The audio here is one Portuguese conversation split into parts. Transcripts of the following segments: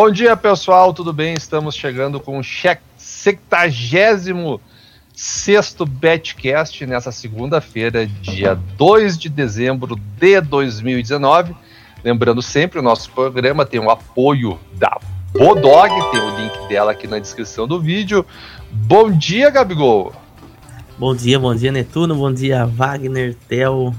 Bom dia, pessoal, tudo bem? Estamos chegando com o 76 sexto Betcast nessa segunda-feira, dia 2 de dezembro de 2019. Lembrando sempre, o nosso programa tem o apoio da Bodog, tem o link dela aqui na descrição do vídeo. Bom dia, Gabigol! Bom dia, bom dia, Netuno, bom dia, Wagner, Theo,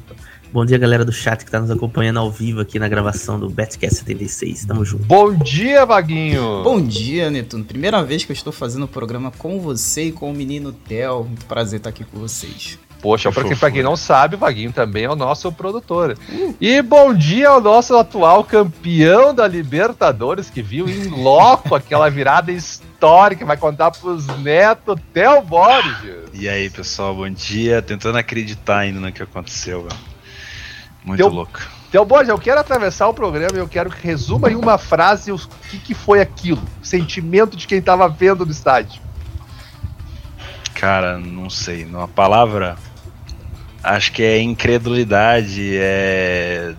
Bom dia, galera do chat que está nos acompanhando ao vivo aqui na gravação do Betcast 76. Tamo junto. Bom dia, Vaguinho! Bom dia, Netuno. Primeira vez que eu estou fazendo o programa com você e com o menino Theo. Muito prazer estar aqui com vocês. Poxa, porque pra quem não sabe, o Vaguinho também é o nosso produtor. Uh. E bom dia ao nosso atual campeão da Libertadores, que viu em loco aquela virada histórica, vai contar pros netos, Theo Borges. E aí, pessoal, bom dia. Tentando acreditar ainda no que aconteceu, velho. Muito Teu, louco. Então, Borges, eu quero atravessar o programa e eu quero que resuma em uma frase o que, que foi aquilo. O sentimento de quem estava vendo no estádio. Cara, não sei. Uma palavra. Acho que é incredulidade, é.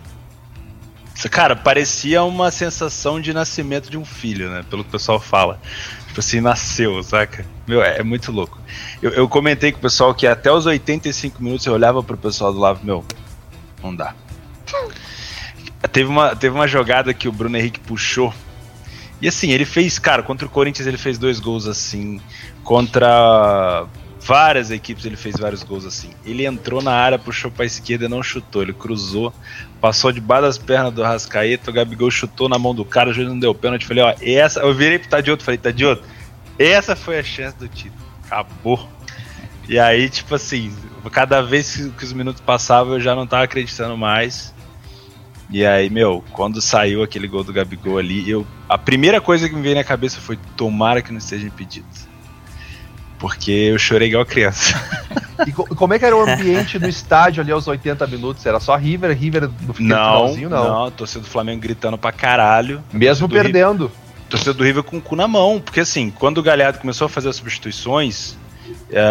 Cara, parecia uma sensação de nascimento de um filho, né? Pelo que o pessoal fala. Tipo assim, nasceu, saca? Meu, é, é muito louco. Eu, eu, comentei com o pessoal que até os 85 minutos eu olhava pro pessoal do lado, meu, não dá. Teve uma, teve uma jogada que o Bruno Henrique puxou. E assim, ele fez, cara, contra o Corinthians ele fez dois gols assim. Contra várias equipes ele fez vários gols assim. Ele entrou na área, puxou pra esquerda não chutou. Ele cruzou, passou debaixo das pernas do Rascaeta. O Gabigol chutou na mão do cara, o juiz não deu pênalti. Falei, ó, essa. Eu virei pro Tadioto, falei, Tadioto, essa foi a chance do título. Acabou. E aí, tipo assim, cada vez que os minutos passavam eu já não tava acreditando mais. E aí, meu, quando saiu aquele gol do Gabigol ali, eu a primeira coisa que me veio na cabeça foi tomara que não esteja impedido. Porque eu chorei igual criança. E como é que era o ambiente no estádio ali aos 80 minutos? Era só River, River no finalzinho, não? Não, torcida do Flamengo gritando pra caralho. Mesmo perdendo. River, torcida do River com o cu na mão, porque assim, quando o Galhardo começou a fazer as substituições,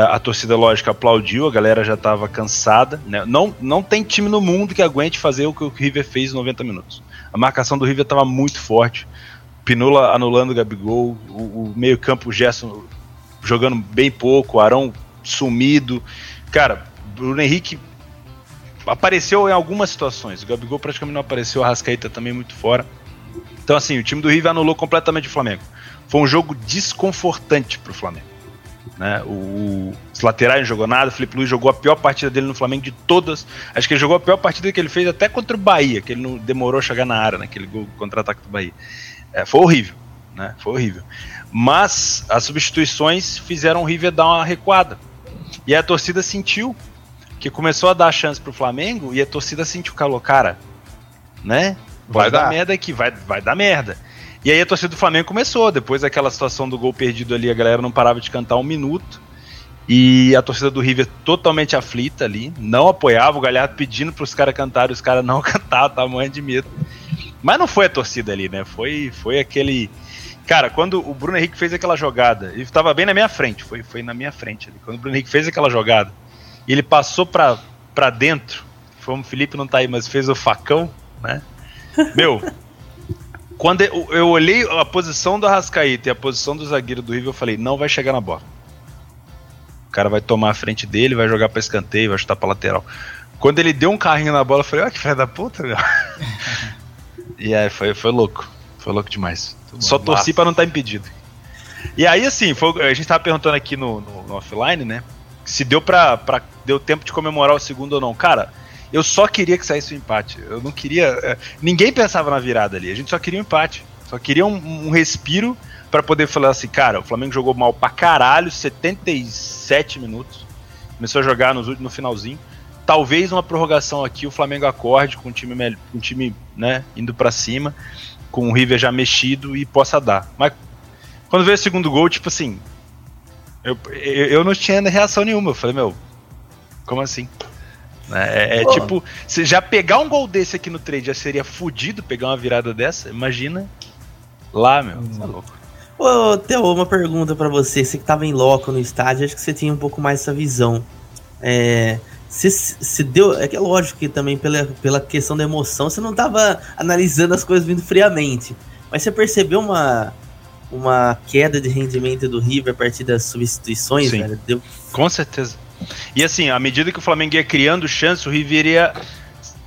a torcida, lógico, aplaudiu, a galera já estava cansada. Né? Não, não tem time no mundo que aguente fazer o que o River fez em 90 minutos. A marcação do River estava muito forte. Pinula anulando o Gabigol, o, o meio-campo, o Gerson jogando bem pouco, Arão sumido. Cara, Bruno Henrique apareceu em algumas situações. O Gabigol praticamente não apareceu, a Rascaeta também muito fora. Então, assim, o time do River anulou completamente o Flamengo. Foi um jogo desconfortante para o Flamengo. Né? O, os laterais não jogou nada, o Felipe Luiz jogou a pior partida dele no Flamengo de todas. Acho que ele jogou a pior partida que ele fez até contra o Bahia, que ele não demorou a chegar na área, naquele gol contra-ataque do Bahia. É, foi horrível, né? Foi horrível. Mas as substituições fizeram o River dar uma recuada. E a torcida sentiu que começou a dar chance pro Flamengo e a torcida sentiu, calor, cara, né? Vai, vai dar. dar merda aqui, vai, vai dar merda. E aí a torcida do Flamengo começou, depois daquela situação do gol perdido ali, a galera não parava de cantar um minuto. E a torcida do River totalmente aflita ali, não apoiava, o Galhardo pedindo para os caras cantarem, os caras não cantavam, tamanho de medo. Mas não foi a torcida ali, né? Foi, foi aquele. Cara, quando o Bruno Henrique fez aquela jogada, ele estava bem na minha frente, foi, foi na minha frente ali. Quando o Bruno Henrique fez aquela jogada, ele passou para dentro, foi o Felipe não tá aí, mas fez o facão, né? Meu, quando eu, olhei a posição do Arrascaíta e a posição do zagueiro do River, eu falei, não vai chegar na bola. O cara vai tomar a frente dele, vai jogar pra escanteio, vai chutar pra lateral. Quando ele deu um carrinho na bola, eu falei, olha que filho da puta, meu. e aí foi, foi louco. Foi louco demais. Só torci pra não estar tá impedido. E aí, assim, foi, a gente tava perguntando aqui no, no, no offline, né? Se deu pra, pra. Deu tempo de comemorar o segundo ou não. Cara, eu só queria que saísse o um empate. Eu não queria. É, ninguém pensava na virada ali. A gente só queria um empate. Só queria um, um respiro para poder falar assim, cara, o Flamengo jogou mal pra caralho, 77 minutos. Começou a jogar no, no finalzinho. Talvez uma prorrogação aqui, o Flamengo acorde com o time, com o time né, indo para cima, com o River já mexido e possa dar. Mas quando veio o segundo gol, tipo assim, eu, eu, eu não tinha reação nenhuma. Eu falei, meu, como assim? É, é, é tipo, se já pegar um gol desse aqui no trade já seria fudido pegar uma virada dessa, imagina lá, meu. Hum. Tá louco. Ô, Theo, uma pergunta para você. Você que tava em loco no estádio, acho que você tinha um pouco mais essa visão. É, se, se deu. É que é lógico que também pela, pela questão da emoção, você não tava analisando as coisas vindo friamente. Mas você percebeu uma, uma queda de rendimento do River a partir das substituições, Sim. velho? Deu... Com certeza. E assim, à medida que o Flamengo ia criando chance, o River ia,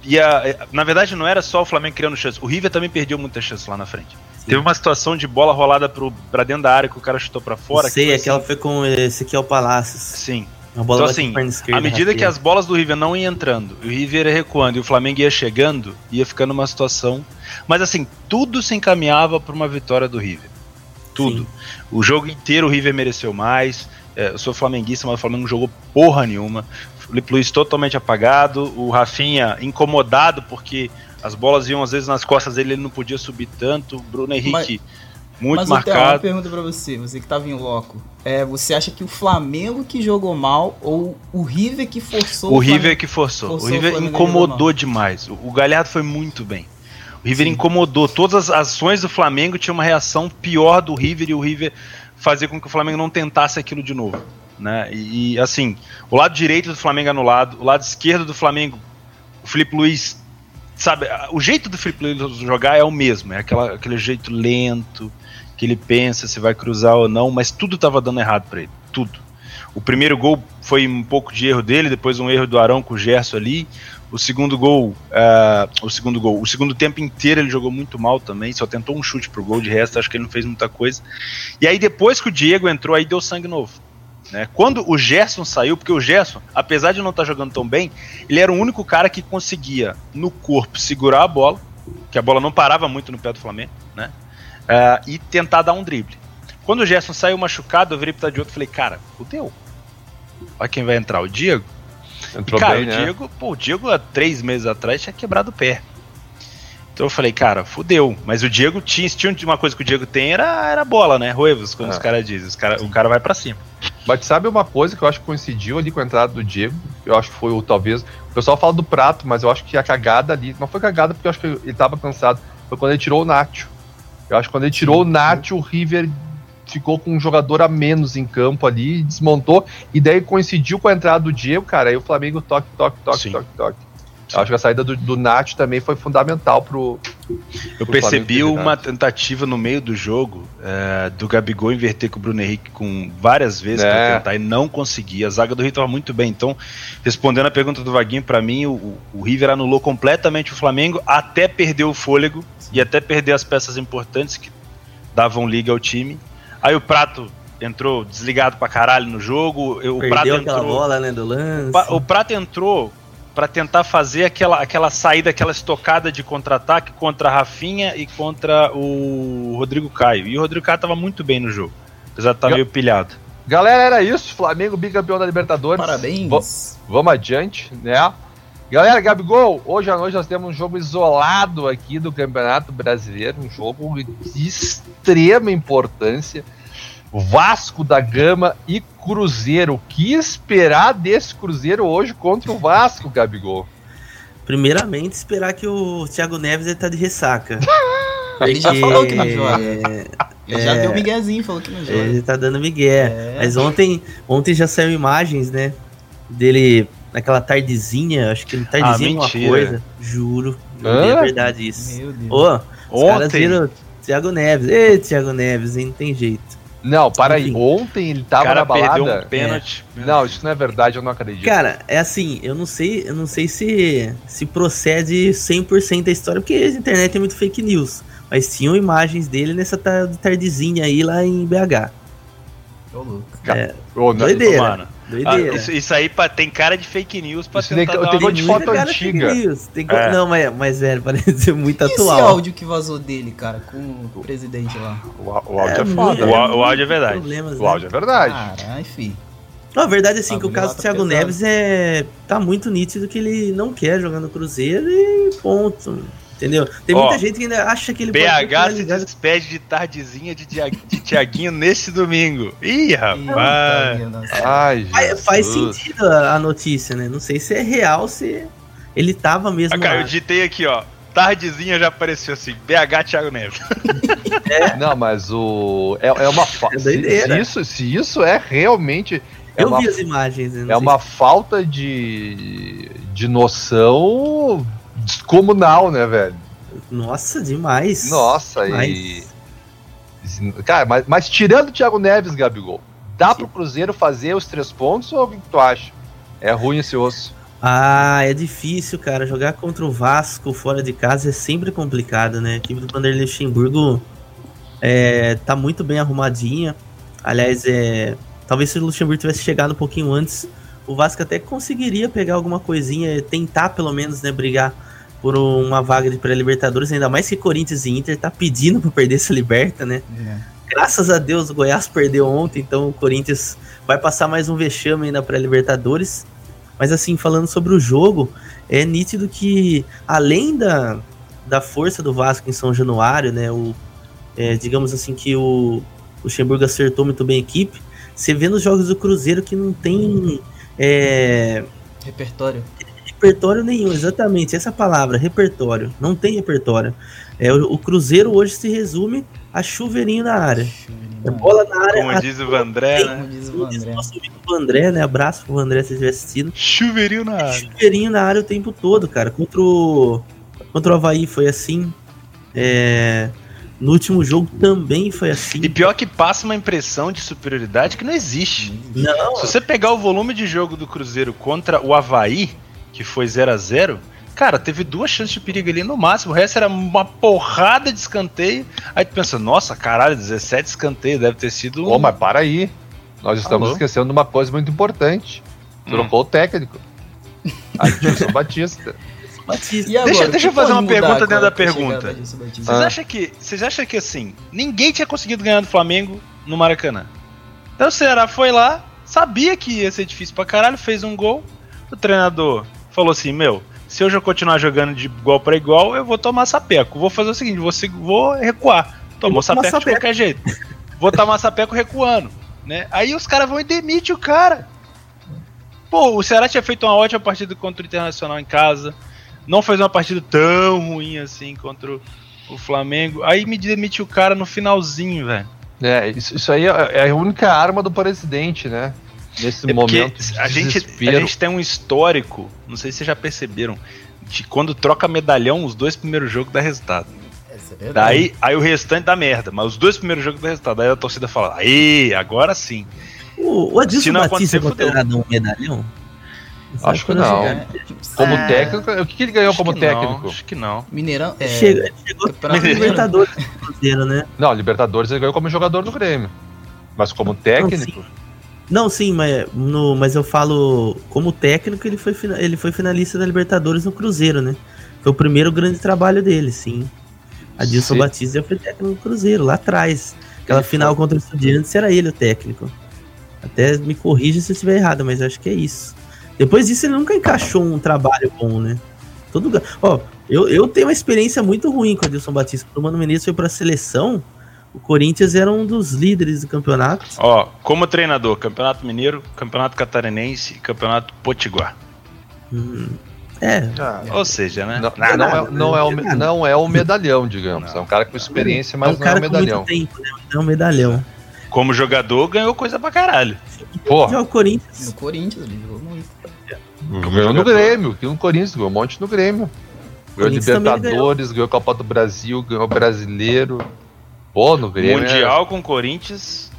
ia. Na verdade, não era só o Flamengo criando chance, o River também perdeu muita chance lá na frente. Teve uma situação de bola rolada pro, pra dentro da área que o cara chutou pra fora. sei, foi aquela assim- foi com Ezequiel Palacios. Sim. Uma bola Então, assim, À medida que as bolas do River não iam entrando, o River ia recuando e o Flamengo ia chegando, ia ficando uma situação. Mas assim, tudo se encaminhava para uma vitória do River. Tudo. Sim. O jogo inteiro o River mereceu mais. É, eu sou flamenguista, mas o Flamengo não jogou porra nenhuma. O Felipe Luiz totalmente apagado. O Rafinha incomodado porque as bolas iam às vezes nas costas dele, ele não podia subir tanto. O Bruno Henrique muito Mas, Theo, uma marcado. pergunta pra você, você que tava em loco. É, você acha que o Flamengo que jogou mal ou o River que forçou O River Flamengo? que forçou. forçou o River o incomodou demais. O, o Galhardo foi muito bem. O River Sim. incomodou. Todas as ações do Flamengo tinham uma reação pior do River e o River fazia com que o Flamengo não tentasse aquilo de novo. Né? E, assim, o lado direito do Flamengo anulado, o lado esquerdo do Flamengo, o Felipe Luiz, sabe, o jeito do Felipe Luiz jogar é o mesmo, é aquela, aquele jeito lento, que ele pensa se vai cruzar ou não, mas tudo estava dando errado para ele, tudo. O primeiro gol foi um pouco de erro dele, depois um erro do Arão com o Gerson ali. O segundo gol, ah, o segundo gol, o segundo tempo inteiro ele jogou muito mal também, só tentou um chute pro gol, de resto acho que ele não fez muita coisa. E aí depois que o Diego entrou, aí deu sangue novo. Né? Quando o Gerson saiu, porque o Gerson, apesar de não estar jogando tão bem, ele era o único cara que conseguia no corpo segurar a bola, que a bola não parava muito no pé do Flamengo, né? Ah, e tentar dar um drible. Quando o Gerson saiu machucado, eu virei pro Tadioto e falei, cara, fudeu. Olha quem vai entrar, o Diego. Entrou cara, bem, o né? Diego, pô, o Diego há três meses atrás tinha quebrado o pé. Então eu falei, cara, fudeu. Mas o Diego tinha, tinha uma coisa que o Diego tem, era, era bola, né? Ruevos, como É. os caras dizem. Os cara, o cara vai pra cima. Mas sabe uma coisa que eu acho que coincidiu ali com a entrada do Diego? Eu acho que foi o talvez. O pessoal fala do prato, mas eu acho que a cagada ali. Não foi cagada porque eu acho que ele tava cansado. Foi quando ele tirou o Nacho. Eu acho que quando ele tirou o Nacho, o River ficou com um jogador a menos em campo ali, desmontou. E daí coincidiu com a entrada do Diego, cara. Aí o Flamengo toque, toque, toque, Sim. toque, toque. Eu acho que a saída do, do Nacho também foi fundamental pro. Eu Pro percebi Flamengo uma tentativa no meio do jogo é, do Gabigol inverter com o Bruno Henrique com várias vezes É. pra tentar e não conseguia. A zaga do Rio tava muito bem. Então, respondendo a pergunta do Vaguinho, pra mim, o, o- o River anulou completamente o Flamengo até perder o fôlego e até perder as peças importantes que davam liga ao time. Aí o Prato entrou desligado pra caralho no jogo. O Prato Perdeu aquela entrou. bola, né, do lance. O Prato entrou pra tentar fazer aquela, aquela saída, aquela estocada de contra-ataque contra a Rafinha e contra o Rodrigo Caio. E o Rodrigo Caio tava muito bem no jogo, apesar de estar Ga- meio pilhado. Galera, era isso. Flamengo bicampeão da Libertadores. Parabéns. Va- Vamos adiante, né? Galera, Gabigol, hoje à noite nós temos um jogo isolado aqui do Campeonato Brasileiro, um jogo de extrema importância. Vasco da Gama e Cruzeiro. O que esperar desse Cruzeiro hoje contra o Vasco, Gabigol? Primeiramente, esperar que o Thiago Neves ele tá de ressaca. Ele já falou que não joga. Ele já É. deu miguezinho, falou que não joga. Ele tá dando migué. É. Mas ontem, ontem já saiu imagens, né? Dele naquela tardezinha, acho que no tardezinha Ah, alguma mentira. coisa. Juro. É verdade isso. Meu Deus. Ô, os caras Ontem, viram Thiago Neves. Ei, Thiago Neves, hein? Não tem jeito. Não, para aí. Ontem ele o tava cara na balada. perdeu um pênalti. Não, isso não é verdade, eu não acredito. Cara, é assim, eu não sei, eu não sei se se procede 100% a história, porque a internet é muito fake news. Mas tinham imagens dele nessa tar- tardezinha aí lá em BH. Ô, louco. Ô, não- Doideira. Mano, ah, Doideira. isso, isso aí pra, tem cara de fake news pra Isso tem- tentar dar tenho uma- de foto cara de fake antiga. news. Tem co- É. Não, mas, mas velho, parece muito E esse atual. áudio que vazou dele, cara, com o presidente lá? O, o áudio é, muito- foda. O á- o áudio é verdade. Problemas, O né? áudio é verdade. Caralho, fi. Não, a verdade é assim, que o caso do tá Thiago pesado. Neves é. tá muito nítido que ele não quer jogar no Cruzeiro e ponto. Entendeu? Tem Ó, muita gente que ainda acha que ele pode BH se despede de tardezinha de, Dia- de Tiaguinho nesse domingo. Ih, rapaz. Ai, Faz, faz sentido a, a notícia, né? Não sei se é real, se ele tava mesmo Ah, cara, eu lá. digitei aqui, ó. Tardezinha já apareceu assim. BH Thiago Neves. Não, mas o. É, é uma fa... É se, doideira. se isso, se isso é realmente. É Eu uma, vi as imagens. né? Não é sei uma falta de, de noção descomunal, né, velho? Nossa, demais. Nossa, demais. e. Cara, mas, mas tirando o Thiago Neves, Gabigol, dá Sim. pro Cruzeiro fazer os três pontos ou o que tu acha? É ruim esse osso. Ah, é difícil, cara. Jogar contra o Vasco fora de casa é sempre complicado, né? A equipe do Vanderlei Luxemburgo é, tá muito bem arrumadinha. Aliás, é, talvez se o Luxemburgo tivesse chegado um pouquinho antes, o Vasco até conseguiria pegar alguma coisinha, tentar pelo menos, né, brigar por uma vaga de pré-libertadores, ainda mais que Corinthians e Inter tá pedindo para perder essa liberta, né? É. Graças a Deus o Goiás perdeu ontem, então o Corinthians vai passar mais um vexame aí na pré-libertadores. Mas assim, falando sobre o jogo, é nítido que além da, da força do Vasco em São Januário, né, o, é, digamos assim que o, o Luxemburgo acertou muito bem a equipe, você vê nos jogos do Cruzeiro que não tem é, repertório. Repertório nenhum, exatamente, essa palavra, repertório. Não tem repertório. É, o, o Cruzeiro hoje se resume a chuveirinho na área. Chuveirinho. É bola na área. Como diz o Vandré, né? Como diz o Vandré. Nosso amigo Vandré, né? Abraço pro Vandré se estiver assistindo. Chuveirinho na área. Chuveirinho na área o tempo todo, cara. Contra o, contra o Havaí foi assim. É, no último jogo também foi assim. E pior que passa uma impressão de superioridade que não existe. Não. Se você pegar o volume de jogo do Cruzeiro contra o Havaí, que foi 0 a 0 Cara, teve duas chances de perigo ali no máximo. O resto era uma porrada de escanteio. Aí tu pensa, nossa, caralho, 17 escanteios, deve ter sido. Ô, mas para aí. Nós estamos Alô? esquecendo de uma coisa muito importante. Trocou hum. o técnico. Adilson Batista. Batista. Deixa, deixa eu fazer uma pergunta dentro da pergunta. Vocês ah. acham que. Vocês acham que assim, ninguém tinha conseguido ganhar do Flamengo no Maracanã? Então o Ceará foi lá, sabia que ia ser difícil pra caralho, fez um gol. O treinador falou assim: Meu, se eu já continuar jogando de igual para igual, eu vou tomar sapeco. Vou fazer o seguinte, vou, vou recuar. Tomou sapeco, sapeco de qualquer jeito. vou tomar sapeco recuando. Né? Aí os caras vão e demitem o cara. Pô, o Ceará tinha feito uma ótima partida contra o Internacional em casa. Não fez uma partida tão ruim assim contra o Flamengo. Aí me demite o cara no finalzinho, velho. É, isso, isso aí é, é a única arma do presidente, né? Nesse é momento. a, gente, a gente tem um histórico, não sei se vocês já perceberam, de quando troca medalhão, os dois primeiros jogos dá resultado. É Daí, aí o restante dá merda, mas os dois primeiros jogos dá resultado. Aí a torcida fala, aí, agora sim. O, o Adilson Batista é considerado um medalhão? Acho que não. Como é... técnico, o que, que ele ganhou acho como técnico? Não, acho que não. Mineirão. É... Chegou, chegou pra Libertadores né? Não, Libertadores ele ganhou como jogador do Grêmio. Mas como técnico. Não, não, sim, mas, no, mas eu falo como técnico, ele foi, ele foi finalista da Libertadores no Cruzeiro, né? Foi o primeiro grande trabalho dele, sim. Adilson sim. Batista já foi técnico no Cruzeiro, lá atrás. Aquela ele final foi. contra o Estudiantes era ele o técnico. Até me corrija se eu estiver errado, mas acho que é isso. Depois disso, ele nunca encaixou um trabalho bom, né? Todo, ó, eu, eu tenho uma experiência muito ruim com o Adilson Batista. O Mano Menezes foi pra seleção, o Corinthians era um dos líderes do campeonato. Ó, como treinador, Campeonato Mineiro, Campeonato Catarinense e Campeonato Potiguar. Hum, é. Ah, Ou seja, né? Não, não, não, é, não, é, o, não é o medalhão, digamos. Não. É um cara com experiência, mas é um não é o medalhão. Com muito tempo, né? Não é um medalhão. Como jogador, ganhou coisa pra caralho. Porra. O Corinthians. No Corinthians, ele jogou muito. Ganhou no Grêmio, que no Corinthians, ganhou um monte no Grêmio. Ganhou Libertadores, ganhou Copa do Brasil, ganhou Brasileiro. Pô, no Grêmio. Mundial é... com Corinthians,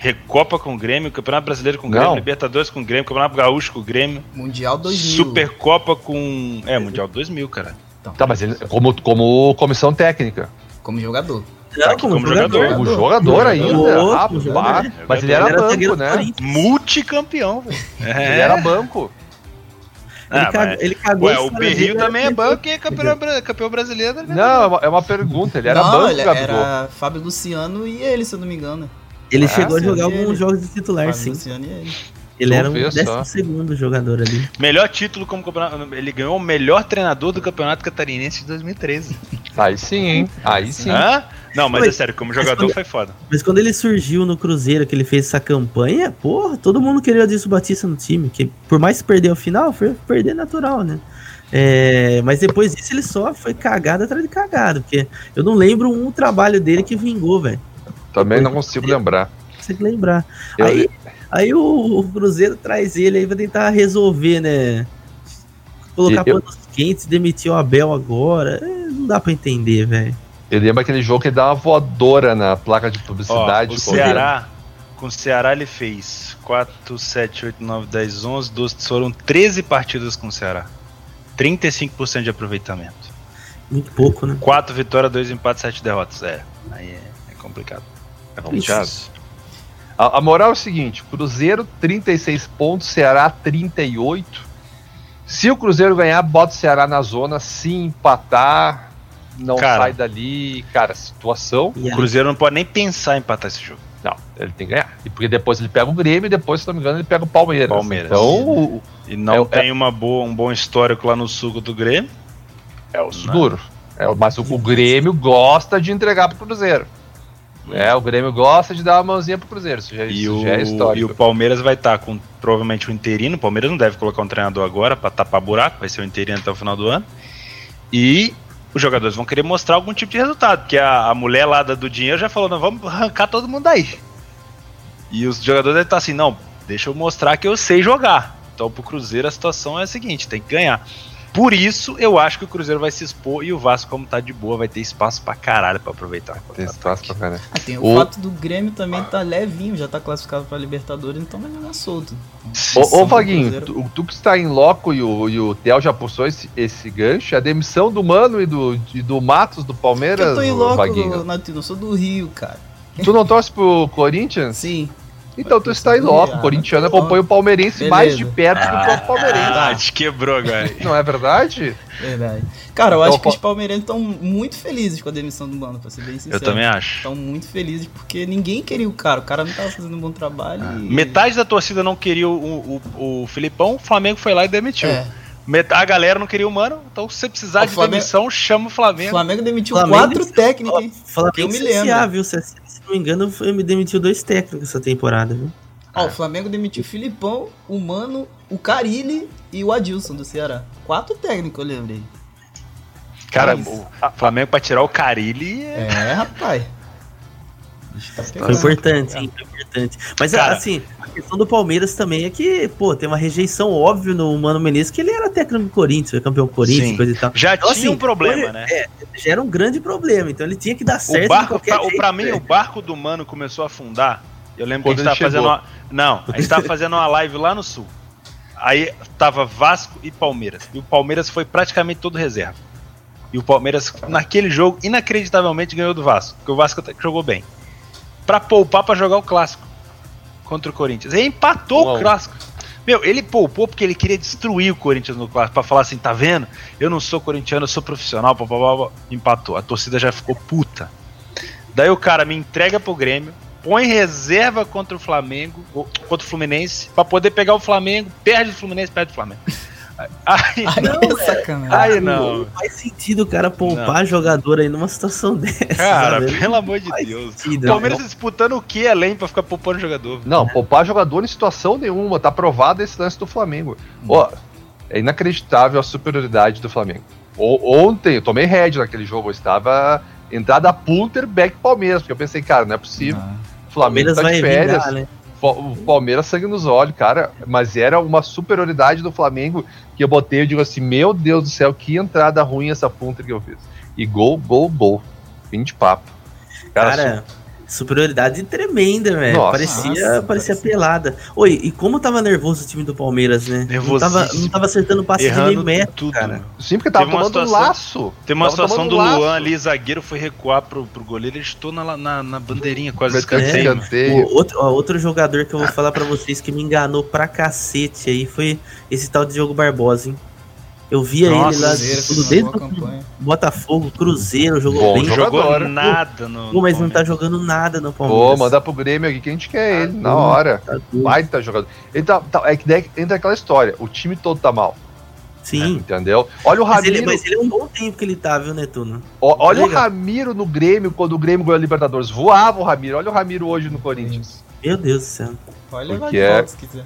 Recopa com o Grêmio, Campeonato Brasileiro com o Grêmio, Não. Libertadores com o Grêmio, Campeonato Gaúcho com o Grêmio. Mundial 2000. Supercopa com. É, Mundial 2000, cara. Então. Tá, mas ele, como, como comissão técnica. Como jogador. Não, como, como jogador. Como jogador, ainda. Rapaz, mas ele era, ele era banco, né? Multicampeão, velho. É. Ele era banco. Ele, ah, cagou, ele cagou Ué, o Berrio também é banco e é campeão, campeão brasileiro. Não, é uma, é uma pergunta. Ele era não, banco, ele Gabigol. Era Fábio Luciano e ele, se eu não me engano. Ele ah, chegou a jogar alguns jogos de titular, Fábio sim. Luciano e ele. Ele era um décimo segundo jogador ali. Melhor título como campeonato. Ele ganhou o melhor treinador do Campeonato Catarinense de 2013. Aí sim, hein? Aí sim. Hã? Não, mas, mas é sério, como jogador quando, foi foda. Mas quando ele surgiu no Cruzeiro, que ele fez essa campanha, porra, todo mundo queria o Adilson Batista no time. Que por mais que perdeu o final, foi perder natural, né? É, mas depois disso ele só foi cagado atrás de cagado, porque eu não lembro um trabalho dele que vingou, velho. Também não consigo lembrar. Não consigo lembrar. Eu... Aí, aí o, o, Cruzeiro traz ele aí pra tentar resolver, né? Colocar eu... panos quentes, demitir o Abel agora. É, não dá pra entender, velho. Eu lembro aquele jogo que ele dá uma voadora na placa de publicidade. Ó, o com- Ceará, com o Ceará ele fez 4, 7, 8, 9, 10, 11, 12, foram 13 partidas com o Ceará. 35% de aproveitamento. Muito pouco, né? 4 vitórias, 2 empates, 7 derrotas. É, aí é, é complicado. É complicado. A, a moral é o seguinte: Cruzeiro 36 pontos, Ceará 38. Se o Cruzeiro ganhar, bota o Ceará na zona. Se empatar, não Cara. sai dali. Cara, situação. E O Cruzeiro não pode nem pensar em empatar esse jogo. Não, ele tem que ganhar. E porque depois ele pega o Grêmio e depois, se não me engano, ele pega o Palmeiras. Palmeiras. Então, E não É, tem uma boa, um bom histórico lá no sul do Grêmio. é o duro. É, o- mas o, o Grêmio gosta de entregar pro Cruzeiro. É, o Grêmio gosta de dar uma mãozinha pro Cruzeiro. Isso já, E isso o, já é e histórico. o Palmeiras vai estar com provavelmente o interino. O Palmeiras não deve colocar um treinador agora pra tapar buraco, vai ser o interino até o final do ano. E os jogadores vão querer mostrar algum tipo de resultado, porque a, a mulher lá do dinheiro já falou: não, vamos arrancar todo mundo daí. E os jogadores devem estar assim: não, deixa eu mostrar que eu sei jogar. Então pro Cruzeiro a situação é a seguinte: tem que ganhar. Por isso, eu acho que o Cruzeiro vai se expor e o Vasco, como tá de boa, vai ter espaço pra caralho pra aproveitar. Tem espaço pra caralho. Ah, tem o, O- fato do Grêmio também tá levinho, já tá classificado pra Libertadores, então vai jogar solto. Ô, ô Vaguinho, tu, tu que está em loco e o, e o Theo já puxou esse, esse gancho, a demissão do Mano e do, e do Matos do Palmeiras, eu tô em loco, Vaguinho. Natino, eu sou do Rio, cara. Tu não torce pro Corinthians? Sim. Então tu está em loco. O corintiano acompanha o palmeirense Beleza. mais de perto do que o próprio palmeirense. Ah, te quebrou agora. Não é verdade? Verdade. Cara, eu Então, acho que os palmeirenses estão muito felizes com a demissão do Mano, pra ser bem sincero. Eu também acho. Estão muito felizes porque ninguém queria o cara. O cara não tava fazendo um bom trabalho. e... Metade da torcida não queria o, o, o Filipão, o Flamengo foi lá e demitiu. É. A galera não queria o Mano, então se você precisar O de Flamengo- demissão, chama o O Flamengo. Flamengo demitiu Flamengo quatro desse- técnicos, hein? Flamengo que eu me CSA, lembro. viu? Se, se não me engano, foi- me demitiu dois técnicos essa temporada, viu? Ó, o Flamengo demitiu o Filipão, o Mano, o Carilli e o Adilson do Ceará. Quatro técnicos, eu lembrei. Cara, Mas- o Flamengo pra tirar o Carilli é... É, rapaz. Tá Foi importante, sim, foi importante. Mas Cara- assim, a questão do Palmeiras também é que, pô, tem uma rejeição óbvia no Mano Menezes, que ele era técnico do Corinthians, foi campeão do Corinthians Sim. coisa e tal. Já Então, tinha assim, um problema, foi- né? É, já era um grande problema, então ele tinha que dar certo O barco, qualquer pra, o- jeito, pra mim, velho. o barco do Mano começou a afundar. Eu lembro Quando que a gente ele tava fazendo chegou. uma. Não, a gente tava fazendo uma live lá no sul. Aí tava Vasco e Palmeiras. E o Palmeiras foi praticamente todo reserva. E o Palmeiras, naquele jogo, inacreditavelmente ganhou do Vasco. Porque o Vasco jogou bem. Pra poupar pra jogar o clássico contra o Corinthians. E empatou Uau. o clássico. Meu, ele poupou porque ele queria destruir o Corinthians no clássico. Pra falar assim, tá vendo? Eu não sou corintiano, eu sou profissional. Blá, blá, blá. Empatou. A torcida já ficou puta. Daí o cara me entrega pro Grêmio, põe reserva contra o Flamengo, contra o Fluminense, pra poder pegar o Flamengo, perde o Fluminense, perde o Flamengo. Aí, Aí é sacanagem. aí não. faz sentido o cara poupar jogador aí numa situação dessa. Cara, sabe? pelo amor de Deus. sentido, O Palmeiras né? disputando o que além pra ficar poupando jogador? Não, poupar jogador em situação nenhuma. Tá provado esse lance do Flamengo. Ó, é inacreditável a superioridade do Flamengo. O- ontem, eu tomei head naquele jogo. Eu estava entrada punter back Palmeiras. Porque eu pensei, cara, não é possível. O Flamengo Palmeiras tá de férias. vingar, né? O Palmeiras sangue nos olhos, cara. Mas era uma superioridade do Flamengo que eu botei. Eu digo assim: Meu Deus do céu, que entrada ruim essa punta que eu fiz. E gol, gol, gol. Fim de papo. Cara, Cara, superioridade tremenda, velho. Nossa. Parecia, Nossa, parecia parecia. pelada. Oi, e como tava nervoso o time do Palmeiras, né? Não tava, não tava acertando passe de meio Errando metro, tudo. cara. sim, porque tava tomando situação- laço. Tem uma Tava situação do laço. Luan ali, zagueiro, foi recuar pro, pro goleiro, ele estou na, na, na bandeirinha, quase escanteio. O outro, ó, outro jogador que eu vou falar pra vocês que me enganou pra cacete aí foi esse tal de Diogo Barbosa, hein? Eu via Nossa, ele lá Cruzeiro tudo desde o campanha. Botafogo, Cruzeiro, jogou Bom bem. jogador. Jogou Jogador. nada no. Pô, mas não tá jogando nada no Palmeiras. Pô, manda pro Grêmio aqui que a gente quer ele, na doido. hora. Tá doido. Baita jogador. Ele tá, tá- é que daí entra aquela história, o time todo tá mal, Sim. entendeu? Olha o Mas ele, Ramiro, mas ele é um bom tempo que ele tá, viu, Netuno? ó- olha o. Ramiro no Grêmio, quando o Grêmio ganhou a Libertadores, voava o Ramiro, olha o Ramiro hoje no Corinthians. Meu Deus do céu. Porque é- volta se quiser.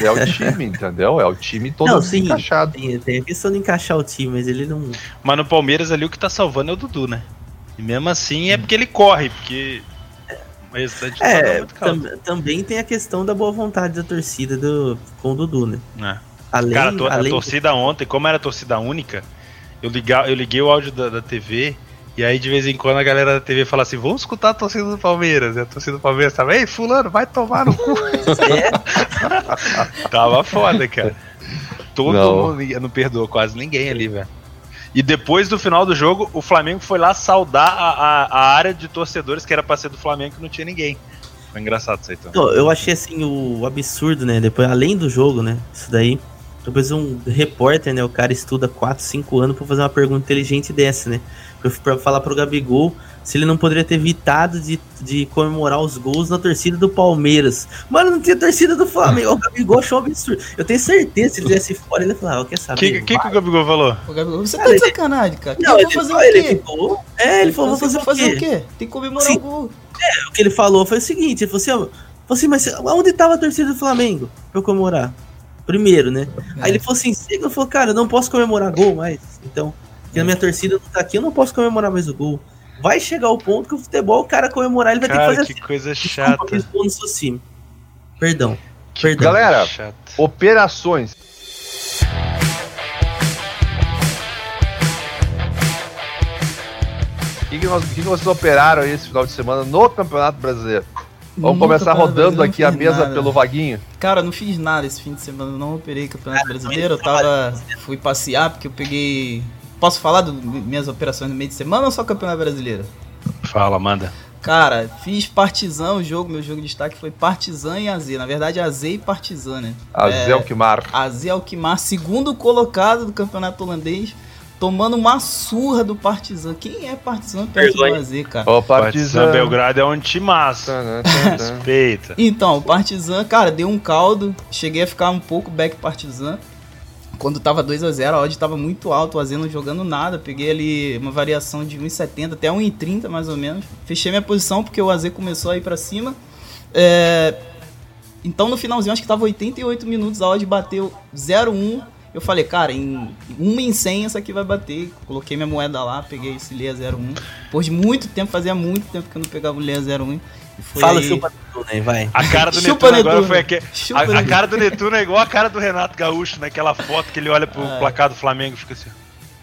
É o time, entendeu? É o time todo Não, sim. encaixado. Tem, tem a questão de encaixar o time, mas ele não. Mas no Palmeiras ali o que tá salvando é o Dudu, né? E mesmo assim é porque ele corre, porque. O restante tá É, muito calmo. tam- também tem a questão da boa vontade da torcida do, com o Dudu, né? É. Além, Cara, a, to- a além torcida ontem, como era torcida única, eu, ligar, eu liguei o áudio da, da TV e aí de vez em quando a galera da TV fala assim: vamos escutar a torcida do Palmeiras. E a torcida do Palmeiras tava, ei, fulano, vai tomar no cu. tava foda, cara. Todo Não. mundo não perdoou quase ninguém ali, velho. E depois do final do jogo, o Flamengo foi lá saudar a, a, a área de torcedores que era pra ser do Flamengo que não tinha ninguém. Foi engraçado isso aí então. Eu achei assim o absurdo, né? Depois, além do jogo, né? Isso daí. Depois um repórter, né? O cara estuda 4, 5 anos pra fazer uma pergunta inteligente dessa, né? Pra, pra falar pro Gabigol se ele não poderia ter evitado de, de comemorar os gols na torcida do Palmeiras. Mano, não tinha torcida do Flamengo. O Gabigol achou um absurdo. Eu tenho certeza, se ele tivesse fora, ele ia falar, ó, quer O saber? que, que, que o Gabigol falou? Ô, Gabriel, você Cara, tá de ele- sacanagem, cara. Não, ele, fazer falou, o ele quê? ficou. É, ele falou, vou Você fazer, vai o quê? Tem que comemorar Sim. o gol. O que ele falou foi o seguinte: ele falou assim, ó, falou assim mas onde tava a torcida do Flamengo pra eu comemorar? Primeiro, né? É. Aí ele falou assim: falou, cara, eu não posso comemorar gol mais. Então, porque a minha torcida não tá aqui, eu não posso comemorar mais o gol. Vai chegar o ponto que o futebol, o cara comemorar, ele vai ter Cara, que fazer que assim. coisa Desculpa, chata. no. Perdão. Que Perdão. Galera, chata. Operações. O que, que, nós- que que vocês operaram aí esse final de semana no Campeonato Brasileiro? Vamos No começar rodando aqui a mesa nada. pelo Vaguinho. Cara, eu não fiz nada esse fim de semana, eu não operei Campeonato Cara, Brasileiro, eu tava. Fui passear porque eu peguei. Posso falar das minhas operações no meio de semana ou só Campeonato Brasileiro? Fala, manda. Cara, fiz Partizan, o jogo, meu jogo de destaque foi Partizan e AZ. Na verdade, AZ e Partizan, né? A É, Zelkmar. AZ Alkmaar, segundo colocado do campeonato holandês, tomando uma surra do Partizan. Quem é Partizan perto do. AZ, cara? Ó, Partizan Partizan. Belgrado é um timaço. Tan, tan, tan. Respeita. Então, o Partizan, cara, deu um caldo. Cheguei a ficar um pouco back Partizan. Quando tava 2 a 0 a odd tava muito alto, o AZ não jogando nada. Peguei ali uma variação de 1,70 até 1,30 mais ou menos. Fechei minha posição porque o AZ começou a ir pra cima. É, Então no finalzinho, acho que tava 88 minutos, a odd bateu 0,1. Eu falei, cara, em 1 em 100 essa aqui vai bater. Coloquei minha moeda lá, peguei esse Leia 01. Depois de muito tempo, fazia muito tempo que eu não pegava o Leia 01. E foi Fala, aí- chupa tudo, né? Vai. A cara do Chupa, Netuno agora Netuno. foi aqui. A, a Netuno. cara do Netuno é igual a cara do Renato Gaúcho, naquela foto que ele olha pro É. placar do Flamengo e fica assim.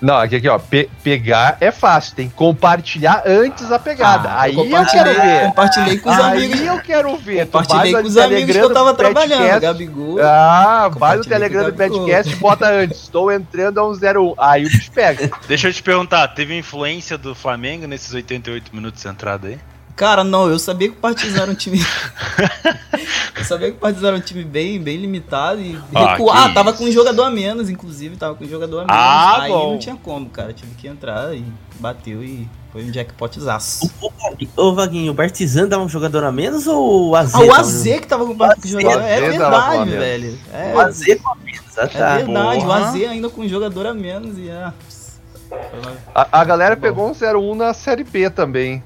Não, aqui, aqui ó. pe- pegar é fácil, tem que compartilhar antes a pegada. Ah, aí eu, compartilhei, quero ver. compartilhei com os aí amigos. eu quero ver. Compartilhei com os amigos que eu tava do trabalhando. Gabigol. Ah, vai no Telegram do podcast, bota antes. Estou entrando a um 01. Aí o bicho pega. Deixa eu te perguntar, teve influência do Flamengo nesses 88 minutos de entrada aí? Cara, não, eu sabia que o Partizan era um time. eu sabia que o Partizan era um time bem, bem limitado e Ah, recuar. que tava com um jogador a menos, inclusive, tava com um jogador a menos. Ah, aí bom. não tinha como, cara. Tive que entrar e bateu e foi um jackpotzaço. Ô, Vaguinho, o Partizan dá um jogador a menos ou o AZ? Ah, o AZ que tava com o jogador. É AZ tava com a verdade, menos. velho. É, O AZ com a menos, ah, é tá. verdade, o Porra. AZ ainda com um jogador a menos e ah, lá. A, a galera Bom. pegou um 01 na Série B também.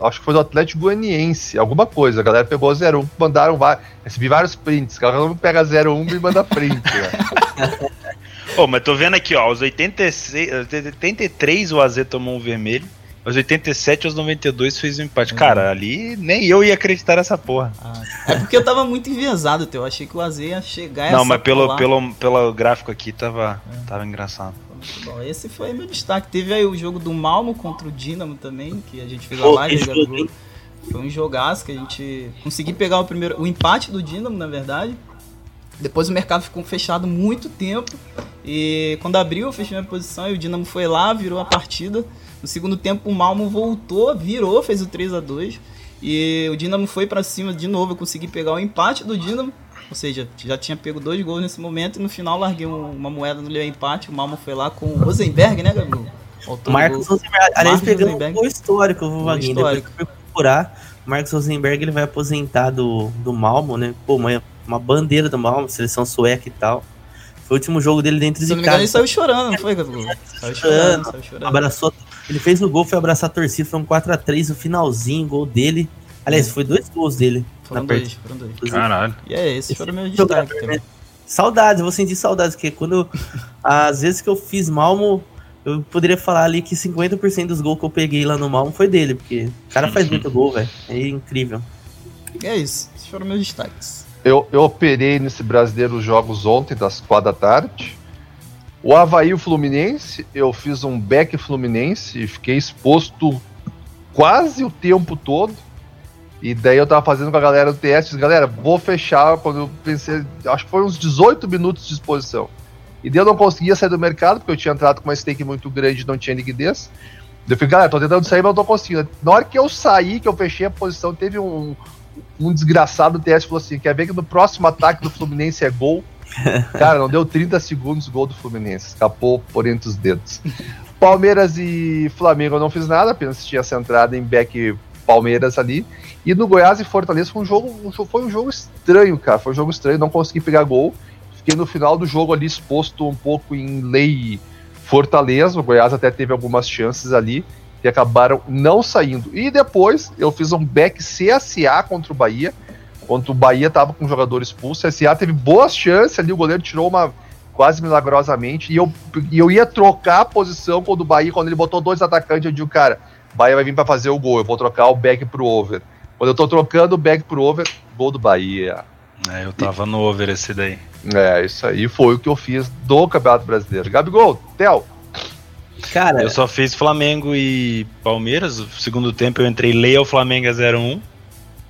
Acho que foi do Atlético Goianiense, alguma coisa. A galera pegou o 01, mandaram vários. Recebi vários prints. Cada um pega 01 e manda print. né? Mas tô vendo aqui, ó, aos 86, aos 83 o AZ tomou um vermelho, aos 87 aos 92 fez um empate. Cara, ali nem eu ia acreditar nessa porra. Ah, é porque eu tava muito enviesado, teu. Eu achei que o AZ ia chegar e Não, mas pelo, pelo, pelo gráfico aqui tava, tava engraçado. Muito bom. Esse foi meu destaque. Teve aí o jogo do Malmo contra o Dinamo também, que a gente fez a live. Foi um jogaço que a gente conseguiu pegar o primeiro, o empate do Dinamo, na verdade. Depois o mercado ficou fechado muito tempo. E quando abriu, eu fechei minha posição e o Dinamo foi lá, virou a partida. No segundo tempo, o Malmo voltou, virou, fez o 3 a 2 E o Dinamo foi pra cima de novo. Eu consegui pegar o empate do Dinamo. Ou seja, já tinha pego dois gols nesse momento. E no final, larguei um- uma moeda no empate. O Malmo foi lá com o Rosenberg, né, Gabriel? Autor Marcos. Rosenberg. Aliás, pegando um gol histórico, o Vaguinho. Depois histórico. fui procurar, o Marcos Rosenberg ele vai aposentar do, do Malmo, né? Pô, uma, uma bandeira do Malmo, seleção sueca e tal. Foi o último jogo dele dentro Se de eu não me engano, ele casa. saiu chorando, não foi, Gabriel? Saiu chorando, saiu chorando. Abraçou. Ele fez o gol, foi abraçar a torcida, foi um 4x3 no finalzinho, gol dele. Aliás, foi dois gols dele. Foram na dois, foram dois. Caralho. E é esse, foram meus destaques né? também. Saudades, eu vou sentir saudades, porque quando. eu- às vezes que eu fiz Malmo, eu poderia falar ali que 50% dos gols que eu peguei lá no Malmo foi dele, porque o cara faz muito gol, velho. É incrível. E é isso, esses foram meus destaques. Eu, eu operei nesse brasileiro os jogos ontem, das 4 da tarde. O Havaí o Fluminense, eu fiz um back Fluminense e fiquei exposto quase o tempo todo. E daí eu tava fazendo com a galera do TS, galera, vou fechar quando eu pensei, acho que foi uns 18 minutos de exposição. E daí eu não conseguia sair do mercado, porque eu tinha entrado com uma stake muito grande e não tinha liquidez. Eu falei, galera, tô tentando sair, mas não tô conseguindo. Na hora que eu saí, que eu fechei a posição, teve um, um desgraçado do TS falou assim: quer ver que no próximo ataque do Fluminense é gol? Cara, não deu 30 segundos gol do Fluminense. Escapou por entre os dedos. Palmeiras e Flamengo eu não fiz nada, apenas tinha essa entrada em back Palmeiras ali. E no Goiás e Fortaleza foi um jogo, um jogo, foi um jogo estranho, cara. Foi um jogo estranho, não consegui pegar gol. Fiquei no final do jogo ali exposto um pouco em lei Fortaleza. O Goiás até teve algumas chances ali que acabaram não saindo. E depois eu fiz um back CSA contra o Bahia. Contra o Bahia tava com um jogador expulso. O CSA teve boas chances ali, o goleiro tirou uma quase milagrosamente. E eu, e eu ia trocar a posição quando o Bahia, quando ele botou dois atacantes, eu digo, cara, Bahia vai vir para fazer o gol, eu vou trocar o back pro over. Quando eu tô trocando o back pro over, gol do Bahia. É, eu tava e... no over esse daí. É, isso aí foi o que eu fiz do Campeonato Brasileiro. Gabigol, Theo. Cara, eu só fiz Flamengo e Palmeiras. No segundo tempo eu entrei leia o Flamengo a 0-1,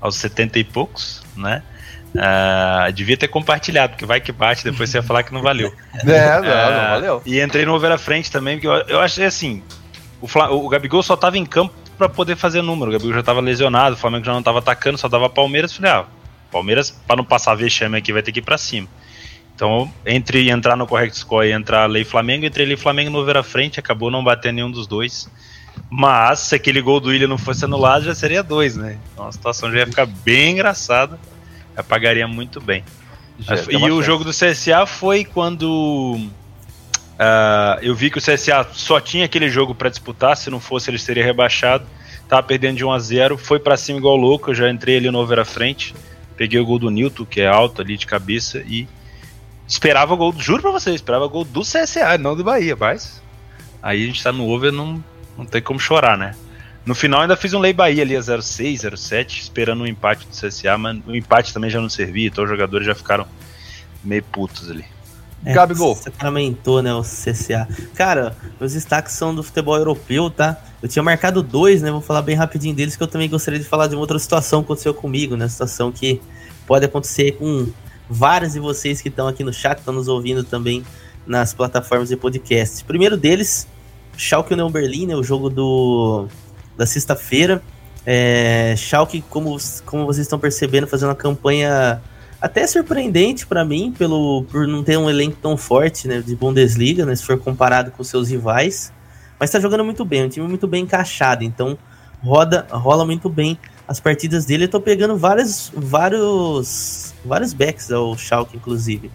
aos 70 e poucos, né? Uh, devia ter compartilhado, porque vai que bate, depois você ia falar que não valeu. É, não, uh, não valeu. E entrei no over à frente também, porque eu, eu achei assim: o, o Gabigol só tava em campo para poder fazer número. O Gabigol já tava lesionado, o Flamengo já não tava atacando, só dava Palmeiras. Falei, ah, Palmeiras, para não passar vexame aqui, vai ter que ir pra cima. Então, entre entrar no Correct Score e entrar Lei Flamengo, entre Lei Flamengo no over à frente, acabou não batendo nenhum dos dois. Mas, se aquele gol do William não fosse anulado, já seria dois, né? Então a situação já ia ficar bem engraçada. Já pagaria muito bem. Já, e o chance. jogo do CSA foi quando uh, eu vi que o CSA só tinha aquele jogo para disputar, se não fosse ele seria rebaixado. Tava perdendo de 1 a 0 foi para cima igual louco, eu já entrei ali no over à frente. Peguei o gol do Newton, que é alto ali de cabeça, e Esperava gol, juro pra você, esperava gol do CSA, não do Bahia, mas aí a gente tá no over, não, não tem como chorar, né? No final ainda fiz um Lei Bahia ali a 06, 07, esperando um empate do CSA, mas o empate também já não servia, então os jogadores já ficaram meio putos ali. É, Gabigol. Você comentou, né, o CSA. Cara, meus destaques são do futebol europeu, tá? Eu tinha marcado dois, né? Vou falar bem rapidinho deles, que eu também gostaria de falar de uma outra situação que aconteceu comigo, né? Situação que pode acontecer com vários de vocês que estão aqui no chat, estão nos ouvindo também nas plataformas de podcast. Primeiro deles, Schalke Union Berlin, né, o jogo do, da sexta-feira. É, Schalke, como, como vocês estão percebendo, fazendo uma campanha até surpreendente para mim, pelo, por não ter um elenco tão forte né, de Bundesliga, né, se for comparado com seus rivais. Mas está jogando muito bem, um time muito bem encaixado, então roda, rola muito bem as partidas dele. Eu tô pegando vários, vários, vários backs ao Schalke, inclusive.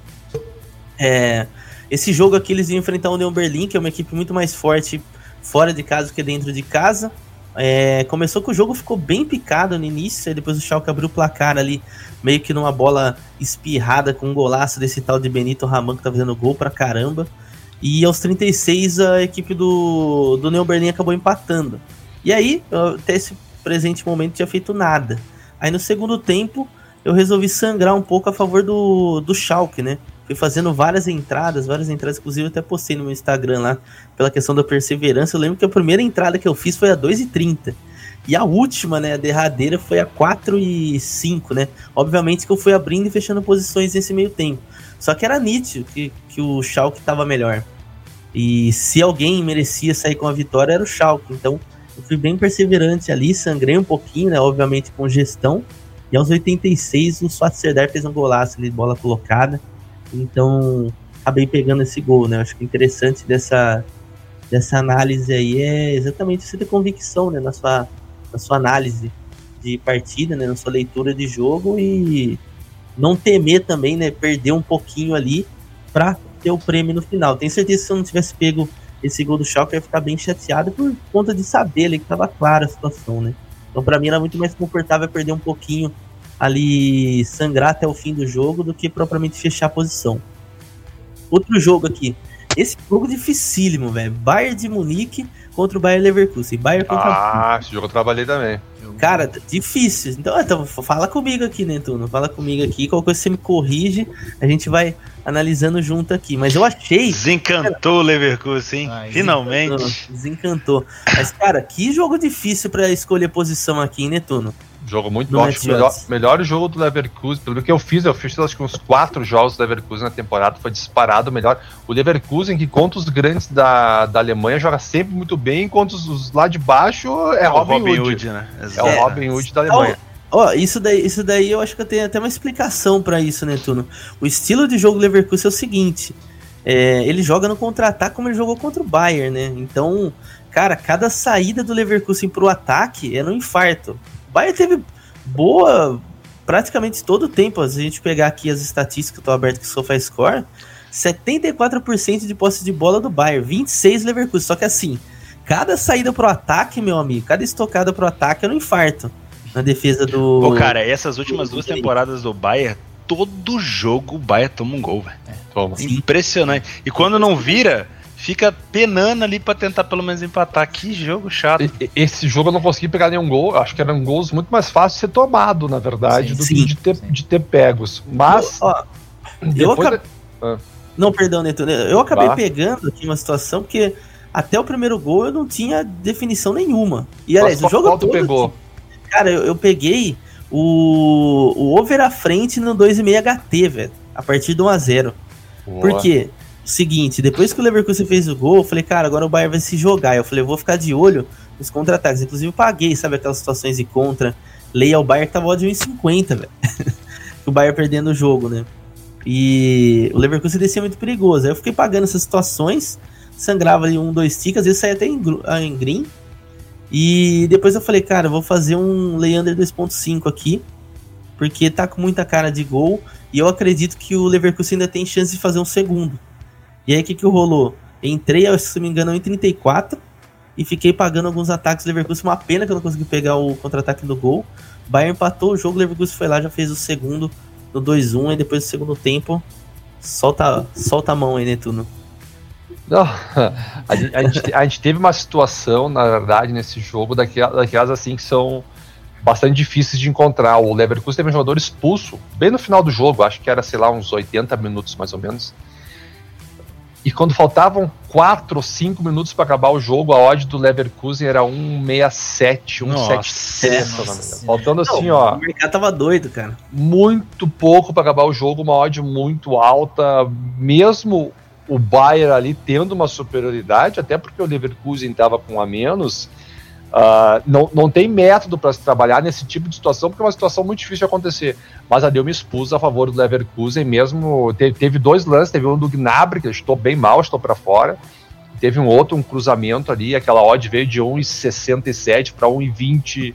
É, esse jogo aqui eles iam enfrentar o Union Berlin, que é uma equipe muito mais forte fora de casa do que dentro de casa. É, começou que o jogo ficou bem picado no início, aí depois o Schalke abriu o placar ali, meio que numa bola espirrada com um golaço desse tal de Benito Raman que tá fazendo gol pra caramba. E aos 36 a equipe do, do Berlin acabou empatando. E aí, até esse presente momento tinha feito nada. Aí no segundo tempo eu resolvi sangrar um pouco a favor do, do Schalke, né? Fui fazendo várias entradas, várias entradas, inclusive até postei no meu Instagram lá, pela questão da perseverança. Eu lembro que a primeira entrada que eu fiz foi a 2,30. E a última, né, a derradeira, foi a 4 e 5, né? Obviamente que eu fui abrindo e fechando posições nesse meio tempo. Só que era nítido que, que o Schalke estava melhor. E se alguém merecia sair com a vitória era o Schalke. Então eu fui bem perseverante ali, sangrei um pouquinho, né? Obviamente com gestão. E aos 86 o Serdar fez um golaço ali, bola colocada. Então acabei pegando esse gol, né? Acho que interessante dessa, dessa análise aí é exatamente você ter convicção, né? Na sua, na sua análise de partida, né? Na sua leitura de jogo e não temer também, né? Perder um pouquinho ali para ter o prêmio no final. Tenho certeza que se eu não tivesse pego esse gol do Schalke ia ficar bem chateado por conta de saber ali que estava clara a situação, né? Então para mim era muito mais confortável perder um pouquinho ali, sangrar até o fim do jogo do que propriamente fechar a posição. Outro jogo aqui, esse jogo dificílimo, velho. Bayern de Munique contra o Bayern Leverkusen. Bayern contra Ah, esse jogo eu trabalhei também. Cara, difícil. Então, então, fala comigo aqui, Netuno. Fala comigo aqui. Qualquer coisa você me corrige. A gente vai analisando junto aqui. Mas eu achei. Desencantou o Leverkusen, hein? Ai, Finalmente. Desencantou, desencantou. Mas, cara, que jogo difícil pra escolher posição aqui, hein, Netuno? Jogo muito No bom. Acho melhor, melhor jogo do Leverkusen. Pelo que eu fiz, eu fiz acho que uns quatro jogos do Leverkusen na temporada. Foi disparado o melhor. O Leverkusen, que contra os grandes da, da Alemanha, joga sempre muito bem. Enquanto os, os lá de baixo é, o Robin, Hood. né? É o Robin Hood da Alemanha. Ó, isso daí, isso daí eu acho que eu tenho até uma explicação pra isso, Netuno. O estilo de jogo do Leverkusen é o seguinte: é, ele joga no contra-ataque como ele jogou contra o Bayern, né? Então, cara, cada saída do Leverkusen pro ataque é no infarto. O Bayern teve boa praticamente todo o tempo. Se a gente pegar aqui as estatísticas que estão abertas com o SofaScore, 74% de posse de bola do Bayern, 26 Leverkusen. Só que assim, cada saída pro ataque, meu amigo, cada estocada pro ataque é no infarto. Na defesa do. Pô, cara, essas últimas duas temporadas do Bayern, todo jogo o Bayern toma um gol, velho. Sim. Impressionante. E quando não vira, fica penando ali pra tentar pelo menos empatar. Que jogo chato. Esse jogo eu não consegui pegar nenhum gol. Acho que eram gols muito mais fáceis de ser tomado, na verdade, Sim, do sim, que de ter, sim. de ter pegos. Mas. Ó, eu acabei- Ah. Não, perdão, Neto. Eu acabei Tá. pegando aqui uma situação porque até o primeiro gol eu não tinha definição nenhuma. E Mas aliás, qual- o jogo qual tu todo. pegou? Cara, eu, eu peguei o, o over à frente no 2,5 HT, velho. A partir do 1x0. Por quê? Seguinte, depois que o Leverkusen fez o gol, eu falei, cara, agora o Bayern vai se jogar. Eu falei, eu vou ficar de olho nos contra-ataques. Inclusive, eu paguei, sabe, aquelas situações de contra. Leia ao Bayern que tava de 1,50, velho. o Bayern perdendo o jogo, né? E o Leverkusen descia muito perigoso. Aí eu fiquei pagando essas situações, sangrava ali um, dois ticks, às vezes saía até em, ah, em green. E depois eu falei, cara, eu vou fazer um Leander 2.5 aqui, porque tá com muita cara de gol. E eu acredito que o Leverkusen ainda tem chance de fazer um segundo. E aí o que, que rolou? Entrei, se não me engano, em 34 e fiquei pagando alguns ataques do Leverkusen. Uma pena que eu não consegui pegar o contra-ataque do gol. Bayern empatou o jogo, o Leverkusen foi lá, já fez o segundo no 2-1. E depois do segundo tempo, solta, solta a mão aí, Netuno. Não, a, gente, a gente- a gente teve uma situação, na verdade, nesse jogo, daquelas, daquelas assim que são bastante difíceis de encontrar. O Leverkusen teve um jogador expulso bem no final do jogo, acho que era, sei lá, uns 80 minutos mais ou menos. E quando faltavam 4 ou 5 minutos para acabar o jogo, a odd do Leverkusen era 167, 173, se eu não. Faltando assim, ó, O mercado tava doido, cara. muito pouco para acabar o jogo, uma odd muito alta, mesmo o Bayern ali tendo uma superioridade, até porque o Leverkusen estava com a menos. Ah, não, não tem método para se trabalhar nesse tipo de situação, porque é uma situação muito difícil de acontecer. Mas ali eu me expus a favor do Leverkusen mesmo. Teve, teve dois lances, teve um do Gnabry, que eu estou bem mal, estou para fora. Teve um outro, um cruzamento ali, aquela odd veio de 1,67 para 1,20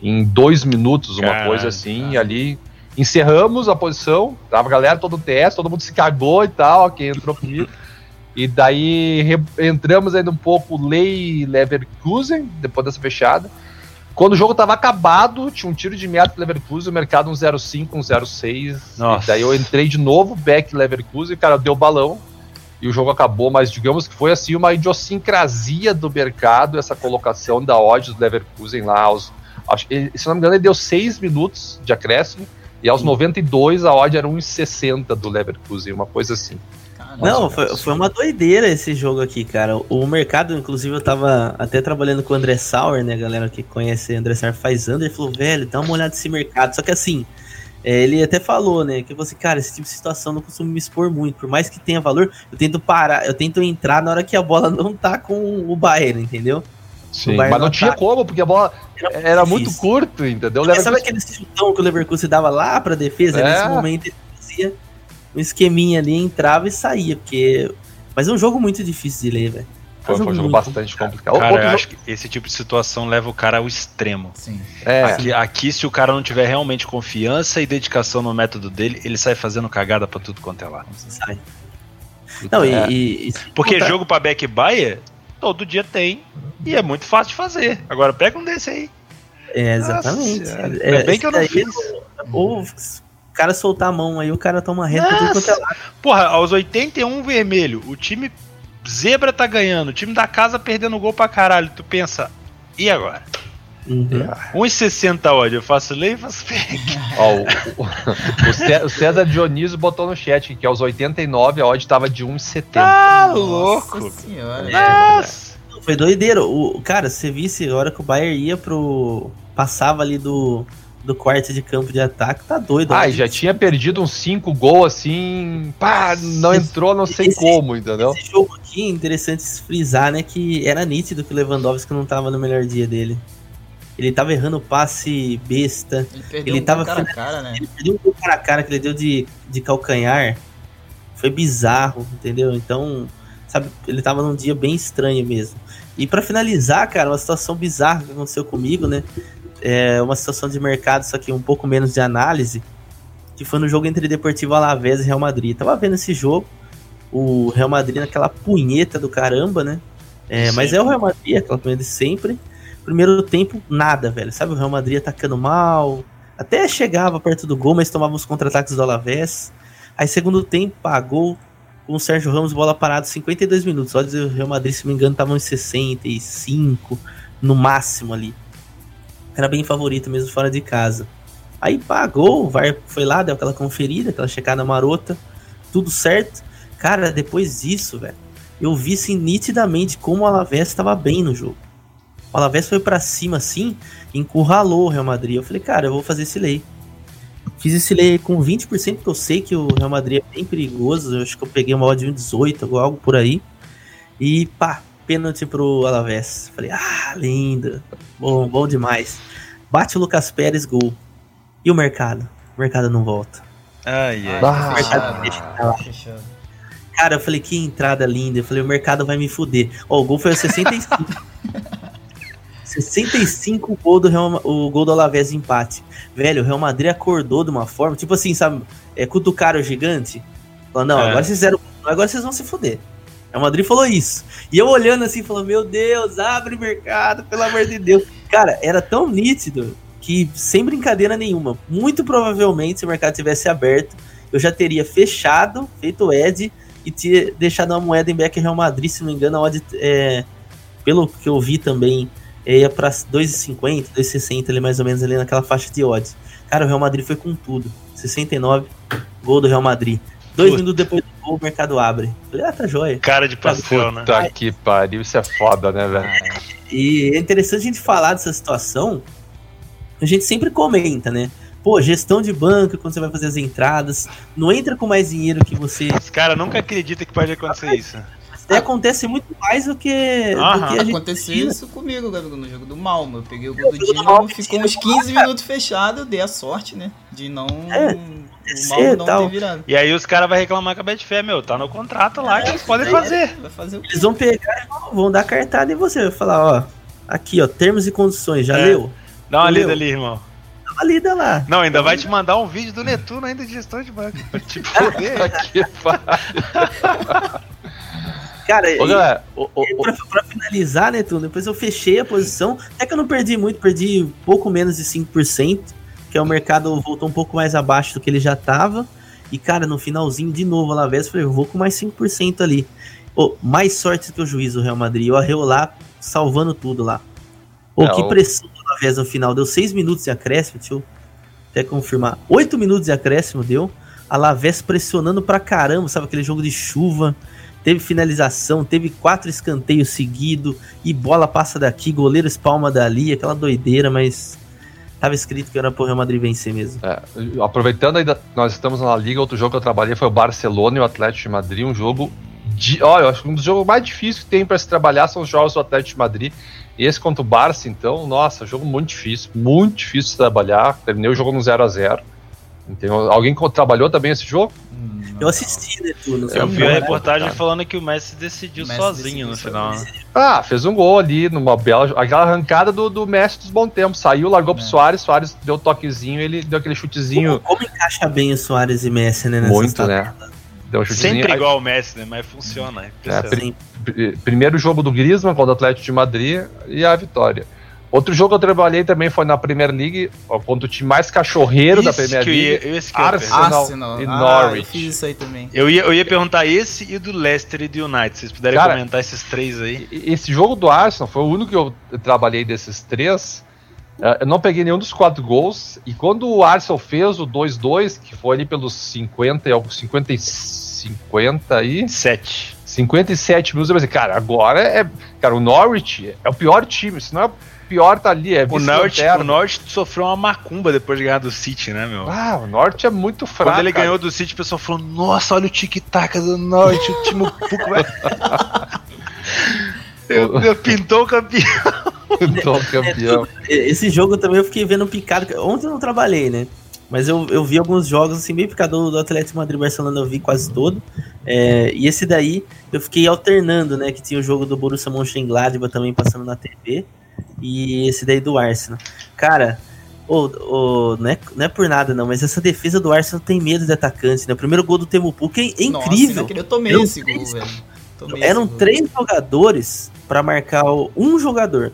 em dois minutos, uma Caralho, coisa assim, e ali encerramos a posição, tava a galera todo teste, todo mundo se cagou e tal, quem entrou comigo. E daí entramos ainda um pouco Lei Leverkusen, depois dessa fechada. Quando o jogo tava acabado, tinha um tiro de meta pro Leverkusen, o mercado um 0,5, um 0,6. Nossa. E daí eu entrei de novo, back Leverkusen, cara, deu balão. E o jogo acabou, mas digamos que foi assim uma idiosincrasia do mercado, essa colocação da odd do Leverkusen lá aos. acho se não me engano, ele deu 6 minutos de acréscimo. E aos 92 a odd era 1,60 do Leverkusen, uma coisa assim. Não, foi, foi uma doideira esse jogo aqui, cara. O mercado, inclusive, eu tava até trabalhando com o André Sauer, né? Galera que conhece o André Sauer faz under, ele falou, velho, dá uma olhada nesse mercado. Só que assim, é, ele até falou, né? Que você, cara, esse tipo de situação eu não costumo me expor muito. Por mais que tenha valor, eu tento parar, eu tento entrar na hora que a bola não tá com o Bayern, entendeu? Sim, mas não não tinha tá- como, porque a bola era muito difícil. curto, entendeu? Sabe aquele chutão que o Leverkusen dava lá pra defesa? É. Nesse momento ele fazia um esqueminha ali, entrava e saía, porque... Mas é um jogo muito difícil de ler, velho. É Foi, foi um jogo muito bastante complicado. Cara, Outro eu jogo- acho que esse tipo de situação leva o cara ao extremo. Sim. é, Aqui, aqui, se o cara não tiver realmente confiança e dedicação no método dele, ele sai fazendo cagada pra tudo quanto é lá. Sai. Não, e, É. e- e- Porque jogo pra back buyer, todo dia tem. E é muito fácil de fazer. Agora pega um desse aí. É, exatamente. Nossa, é, ainda bem que eu não fiz. Ou o cara soltar a mão aí, o cara toma reta tudo quanto é lado. Porra, aos 81 vermelho, o time Zebra tá ganhando, o time da casa perdendo gol pra caralho. Tu pensa, e agora? Uhum. 1,60 odd, eu faço lei e faço fake. Ó, o, o- o Cé- o César Dionísio botou no chat que aos 89 a odd tava de 1,70. Tá louco. Nossa senhora. Nossa. Foi doideiro. O, cara, você visse a hora que o Bayern ia pro. Passava ali do, do quarto de campo de ataque, tá doido. Ah, e já tinha perdido uns 5 gols assim. Pá, não entrou, não sei Esse- como, entendeu? Esse jogo aqui é interessante frisar, né? Que era nítido que o Lewandowski não tava no melhor dia dele. Ele tava errando passe besta. Ele perdeu Ele um tava cara a cara, né? Ele perdeu um gol cara a cara que ele deu de, de calcanhar. Foi bizarro, entendeu? Então, sabe, ele tava num dia bem estranho mesmo. E pra finalizar, cara, uma situação bizarra que aconteceu comigo, né? É uma situação de mercado, só que um pouco menos de análise, que foi no jogo entre Deportivo Alavés e Real Madrid. Tava vendo esse jogo, o Real Madrid naquela punheta do caramba, né? É, mas é o Real Madrid, aquela punheta de sempre. Primeiro tempo, nada, velho. Sabe, o Real Madrid atacando mal, até chegava perto do gol, mas tomava os contra-ataques do Alavés. Aí segundo tempo, pagou com o Sérgio Ramos, bola parada 52 minutos. Olha, o Real Madrid, se não me engano, estavam em 65 no máximo ali. Era bem favorito mesmo fora de casa. Aí pagou, o VAR foi lá, deu aquela conferida, aquela checada marota, tudo certo. Cara, depois disso, velho, eu vi assim, nitidamente como o Alavés estava bem no jogo. O Alavés foi pra cima assim, encurralou o Real Madrid. Eu falei, cara, eu vou fazer esse lei. Fiz esse lei com 20%, porque eu sei que o Real Madrid é bem perigoso. Eu acho que eu peguei uma odd de 1,18 ou algo por aí. E pá, pênalti pro Alavés. Falei, ah, lindo. Bom, bom demais. Bate o Lucas Pérez, gol. E o mercado? O mercado não volta. Ai, ai. Ah, fechado, deixa pra lá. fechado. Cara, eu falei, que entrada linda. Eu falei, o mercado vai me fuder. Ó, o gol foi aos 65. 65 gol do Real, o gol do Alavés de empate. Velho, o Real Madrid acordou de uma forma, tipo assim, sabe, é cutucar o gigante. Falou, não, É. agora vocês fizeram, agora vocês vão se fuder. O Madrid falou isso. E eu olhando assim, falando, meu Deus, abre mercado, pelo amor de Deus. Cara, era tão nítido que, sem brincadeira nenhuma, muito provavelmente, se o mercado tivesse aberto, eu já teria fechado, feito o Ed e tinha deixado uma moeda em back Real Madrid, se não me engano, a odd, é, pelo que eu vi também, é, ia pra 2,50, 2,60 ali mais ou menos ali naquela faixa de odds. Cara, o Real Madrid foi com tudo. 69, gol do Real Madrid. Dois minutos depois do gol, o mercado abre. Falei, ah, tá joia. Cara de pastel, né? Puta que pariu, isso é foda, né, velho? E é interessante a gente falar dessa situação. A gente sempre comenta, né? Pô, gestão de banco, quando você vai fazer as entradas, não entra com mais dinheiro que você. Os caras nunca acreditam que pode acontecer isso. Até acontece muito mais do que, do que a gente Aconteceu isso comigo, Gabriel, no jogo do Malmo. Eu peguei o gol do jogo do Dinamo, ficou uns o 15 minutos fechado, eu dei a sorte, né? De não. É, Malmo e não tal. ter virado. E aí os caras vão reclamar com a Betfair, meu, tá no contrato lá que eles podem fazer. Vai fazer o quê? Eles vão pegar e vão- dar cartada em você. Vai falar, ó, aqui, ó, termos e condições, já É. leu? Dá uma lida ali, irmão. Dá uma lida lá. Não, ainda vai te mandar um vídeo do Netuno ainda de gestão de banco. Pra te que pariu. Cara, Ô, galera, o- o- o- pra, pra finalizar, né, tudo, depois eu fechei a posição. Até que eu não perdi muito, perdi pouco menos de 5%, que é o mercado voltou um pouco mais abaixo do que ele já tava. E, cara, no finalzinho, de novo, a Alavés, eu falei, eu vou com mais 5% ali. Mais sorte que o juiz do Real Madrid. O Arreu lá, salvando tudo lá. Ô, É, que pressão do Alavés no final. Deu 6 minutos de acréscimo, deixa eu até confirmar. 8 minutos de acréscimo deu. A Alavés pressionando pra caramba, sabe? Aquele jogo de chuva. Teve finalização, teve quatro escanteios seguidos. E bola passa daqui, goleiro espalma dali. Aquela doideira, mas... Tava escrito que era pro Real Madrid vencer mesmo. é, aproveitando ainda, nós estamos na liga, outro jogo que eu trabalhei foi o Barcelona e o Atlético de Madrid, um jogo de, olha, eu acho que um dos jogos mais difíceis que tem para se trabalhar são os jogos do Atlético de Madrid. Esse contra o Barça, então, nossa, jogo muito difícil, muito difícil de trabalhar. Terminei o jogo no 0 a 0 Então, alguém que trabalhou também esse jogo? Eu assisti, né, tudo. Eu vi a reportagem cara. falando que o Messi decidiu Messi sozinho decidiu no final. sozinho. Ah, fez um gol ali numa bela. Aquela arrancada do, do Messi dos bons tempos. Saiu, largou pro É. Soares, Soares deu um toquezinho, ele deu aquele chutezinho Como, como encaixa bem o Soares e Messi, né? muito, tabelas? né? Deu um chutezinho. Sempre igual o Messi, né? Mas funciona. É É, pri- pri- primeiro jogo do Griezmann contra o Atlético de Madrid e a vitória. Outro jogo que eu trabalhei também foi na Premier League, contra o time mais cachorreiro da Premier que eu ia- League. esse que eu Arsenal, Arsenal. e Ah, Norwich. eu fiz isso aí também. Eu ia, eu ia perguntar esse e do Leicester e do United. Se vocês puderem Cara, comentar esses três aí. Esse jogo do Arsenal foi o único que eu trabalhei desses três. Eh, Eu não peguei nenhum dos quatro gols. E quando o Arsenal fez o 2-2, que foi ali pelos 50 e alguns 50 e 50 e Sete. 57 minutos, eu pensei, cara, agora é. Cara, o Norwich é o pior time. Se não é pior, tá ali. É O vice-lanterna. o Norwich sofreu uma macumba depois de ganhar do City, né, meu? Ah, o Norte é muito fraco. Quando ele cara. ganhou do City, o pessoal falou: Nossa, olha o tic-tac do Norte, o time pouco vai. Eu, eu pintou o campeão. Campeão. Esse jogo também eu fiquei vendo picado. Ontem eu não trabalhei, né? Mas eu, eu vi alguns jogos assim, bem picado do Atlético Madrid Barcelona, eu vi quase todo. É, e esse daí eu fiquei alternando, né? Que tinha o jogo do Borussia Mönchengladbach também passando na TV. E esse daí do Arsenal. Cara, ô, ô, não, é, não é por nada não, mas essa defesa do Arsenal tem medo de atacante, né? O primeiro gol do Temo Pukki é, é Nossa, incrível. naquele eu tomei Eu esse gol, velho. Tomei Eram gol. três jogadores pra marcar o- um jogador.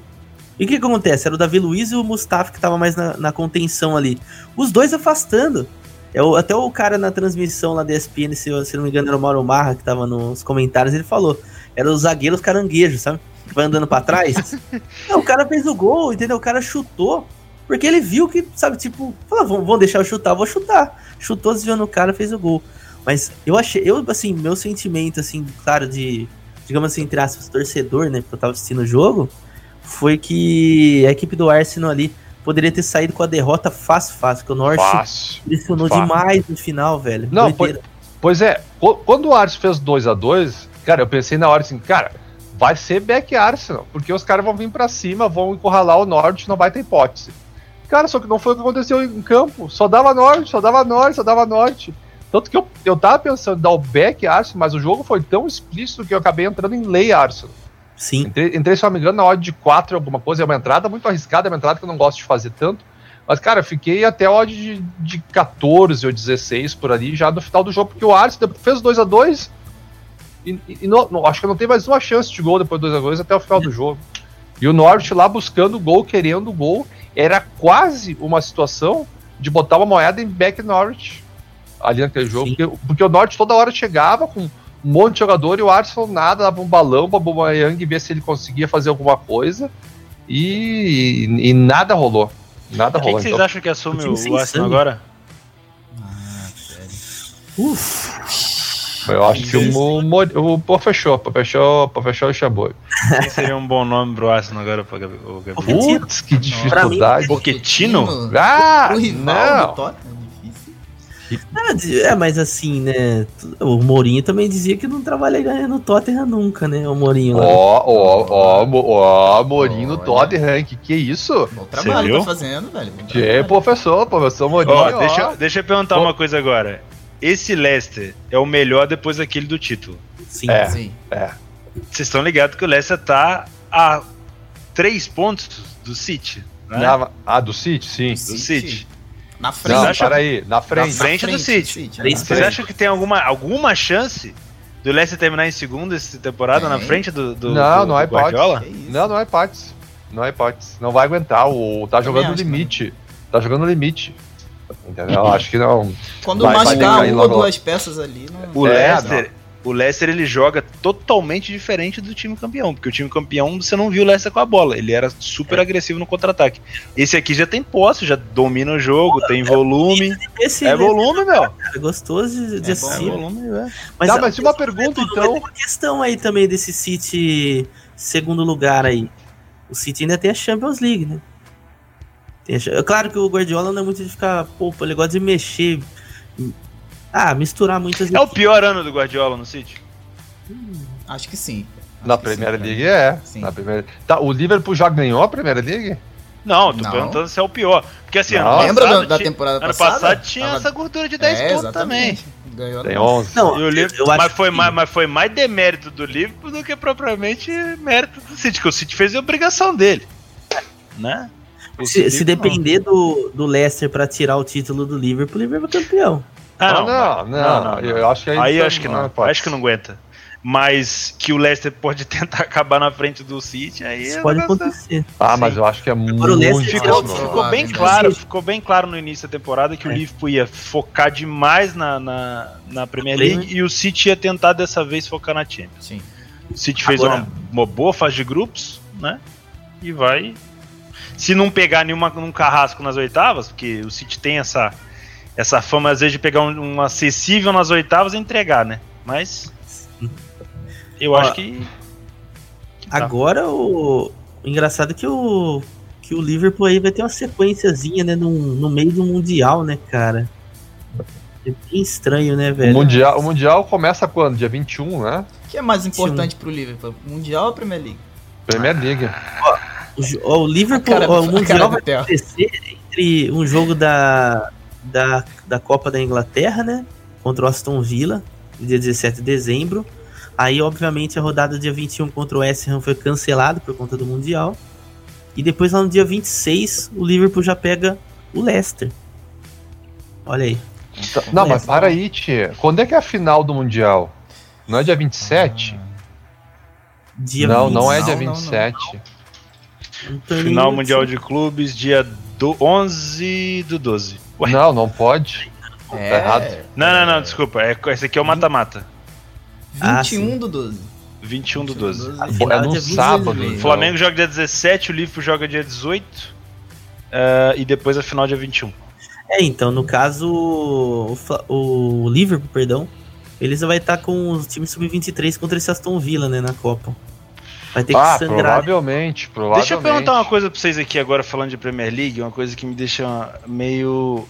E o que, que acontece? Era o Davi Luiz e o Mustafa que tava mais na, na contenção ali. Os dois afastando. É o- até o cara na transmissão lá da ESPN, se, se não me engano, era o Mauro Marra que tava nos comentários, ele falou. Era os zagueiros caranguejos, sabe? Que vai andando pra trás. Não, o cara fez o gol, entendeu? O cara chutou. Porque ele viu que, sabe, tipo, falou, vão, deixar eu chutar, vou chutar. Chutou, desviou no cara, fez o gol. Mas eu achei, eu, assim, meu sentimento, assim, claro, de, digamos assim, entre aspas, torcedor, né, porque eu tava assistindo o jogo, foi que a equipe do Arsenal ali poderia ter saído com a derrota fácil, fácil, porque o Norte Fácil. pressionou Fácil. demais no final, velho. Não, Doideira. Pois é, qu- quando o Arsenal fez 2 a 2 cara, eu pensei na hora assim, cara, vai ser back Arsenal, porque os caras vão vir pra cima, vão encurralar o Norte, não vai ter hipótese. Cara, só que não foi o que aconteceu em campo, só dava Norte, só dava Norte, só dava Norte. Tanto que eu, eu tava pensando em dar o back Arsenal, mas o jogo foi tão explícito que eu acabei entrando em lei Arsenal. Sim. Entrei, entrei, se não me engano, na odd de 4 alguma coisa. É uma entrada muito arriscada, é uma entrada que eu não gosto de fazer tanto. Mas, cara, eu fiquei até odd de, de 14 ou 16 por ali, já no final do jogo, porque o Arsenal fez 2 a 2 e, e- não- não- acho que não tem mais uma chance de gol depois do 2 a 2 até o final do jogo. E o Norte lá buscando o gol, querendo o gol. Era quase uma situação de botar uma moeda em back Norwich ali naquele jogo. Porque, porque o Norte toda hora chegava com um monte de jogador e o Arsenal nada, dava um balão pra Bomayang ver se ele conseguia fazer alguma coisa. E, e, e nada rolou. Nada Quem rolou. que vocês Então, acham que assume O o, sem o Arsenal sangue. agora? Eu acho que o, o Pô fechou, Pô fechou, Pô fechou e chamou. Quem seria um bom nome pro Arsenal agora, pra Gabi- o Gabriel? Pochettino. Putz, que dificuldade. Pochettino? Ah, O rival não. do Tottenham, difícil. é, de- é, mas assim, né? O Mourinho também dizia que não trabalharia no Tottenham nunca, né? O Mourinho lá. Ó, ó, ó, ó, Morinho no. Tottenham, que que é isso? Bom trabalho tá fazendo, velho. Que trabalho. professor, professor Morinho. Ó, ó. deixa, deixa eu perguntar uma coisa agora. Esse Leicester é o melhor depois daquele do título. Sim. É. Sim. Vocês estão ligados que o Leicester tá a três pontos do City, né? Na- ah, do City, sim. Do City. Na frente. Não, acham- peraí, na Na frente. frente do City. Três Vocês frente. acham que tem alguma, alguma chance do Leicester terminar em segundo essa temporada na Tem. frente do, do, Não, do- não é isso. Não, não é hipótese. Não é hipótese. Não vai aguentar. O, tá jogando no acho que limite. Tá jogando no limite. Entendeu? Acho que não. Quando Vai- vai machucar decair uma ou duas peças ali, não... O É, Leicester, o Leicester ele joga totalmente diferente do time campeão, porque o time campeão você não viu o Leicester com a bola, ele era super agressivo no contra-ataque. Esse aqui já tem posse, já domina o jogo, tem volume. Esse É volume, meu. cara, gostoso de, É bom, É assistir. volume, velho. Mas, tá, mas e uma pergunta Mas então. tem uma questão aí também desse City segundo lugar aí. O City ainda tem a Champions League, né? Tem a Cha- é claro que o Guardiola não é muito de ficar, pô, ele gosta de mexer. Ah, misturar muitas É o pior ano do Guardiola no City. Acho que sim. Acho Na que Premier sim, League é. Sim. Na Premier... Tá, o Liverpool já ganhou a Premier League? Não, tô Não. perguntando se é o pior. Porque assim, Não. ano Lembra passado, do- da temporada ano passada? passado tinha Tava- essa gordura de 10 É, pontos também. Ganhou Tem não. 11. Não, o Liverpool- eu acho mas, foi que- mais, mas foi mais demérito do Liverpool do que propriamente mérito do City, que o City fez a obrigação dele. Né? O Se, se não. depender do, do Leicester pra tirar o título do Liverpool, o Liverpool é campeão. Ah, Ah, não, não, não, Eu acho que aí Aí acho que não. pode. acho que não aguenta. mas que o Leicester pode tentar acabar na frente do City, aí Isso é pode acontecer. Ah, Sim. mas eu acho que é muito o Leicester Ficou, Não, ficou não, bem não. claro, ficou bem claro no início da temporada que o É. Liverpool ia focar demais na, na, na Premier Premier. League e o City ia tentar dessa vez focar na Champions. Sim. O City fez Agora- uma, uma boa fase de grupos, né? E vai. Se não pegar nenhuma num carrasco nas oitavas, porque o City tem essa, essa fama, às vezes, de pegar um, um acessível nas oitavas e entregar, né? Mas. Eu Ó, acho que. Tá. Agora o... o engraçado é que o que o Liverpool aí vai ter uma sequenciazinha, né, no, no meio do mundial, né, cara? É bem estranho, né, O velho? mundial, o mundial começa quando? Dia 21, né? O que é mais importante pro Liverpool? Mundial ou Premier League? Premier League. O, ó, o Liverpool, A cara- o mundial vai acontecer entre um jogo da, da, da Copa da Inglaterra, né, contra o Aston Villa, no dia 17 de dezembro. Aí, obviamente, a rodada dia 21 contra o West Ham foi cancelada por conta do mundial. E depois, lá no dia 26, o Liverpool já pega o Leicester. Olha aí. Não, mas Leicester. para aí, tia. Quando é que é a final do mundial? Não é dia 27? Dia não, não é 26, dia Não, não, não. 27. torneio Final de- Mundial de Clubes, dia do 11 do 12. Ué, Não, não pode. É. Tá errado. Não, não, não, desculpa. É, esse aqui é o mata-mata. Ah, 21 sim. do 12. 21 do 12. A Pô, final é no dia 26 sábado. O então. Flamengo joga dia 17, o Liverpool joga dia 18. eh, e depois a final dia 21. É, então, no caso, o, o Liverpool, perdão, eles vai estar com os times sub-23 contra esse Aston Villa, né, na Copa. Vai ter que Ah, sangrar. provavelmente, provavelmente. Deixa eu perguntar uma coisa pra vocês aqui agora, falando de Premier League, uma coisa que me deixa meio.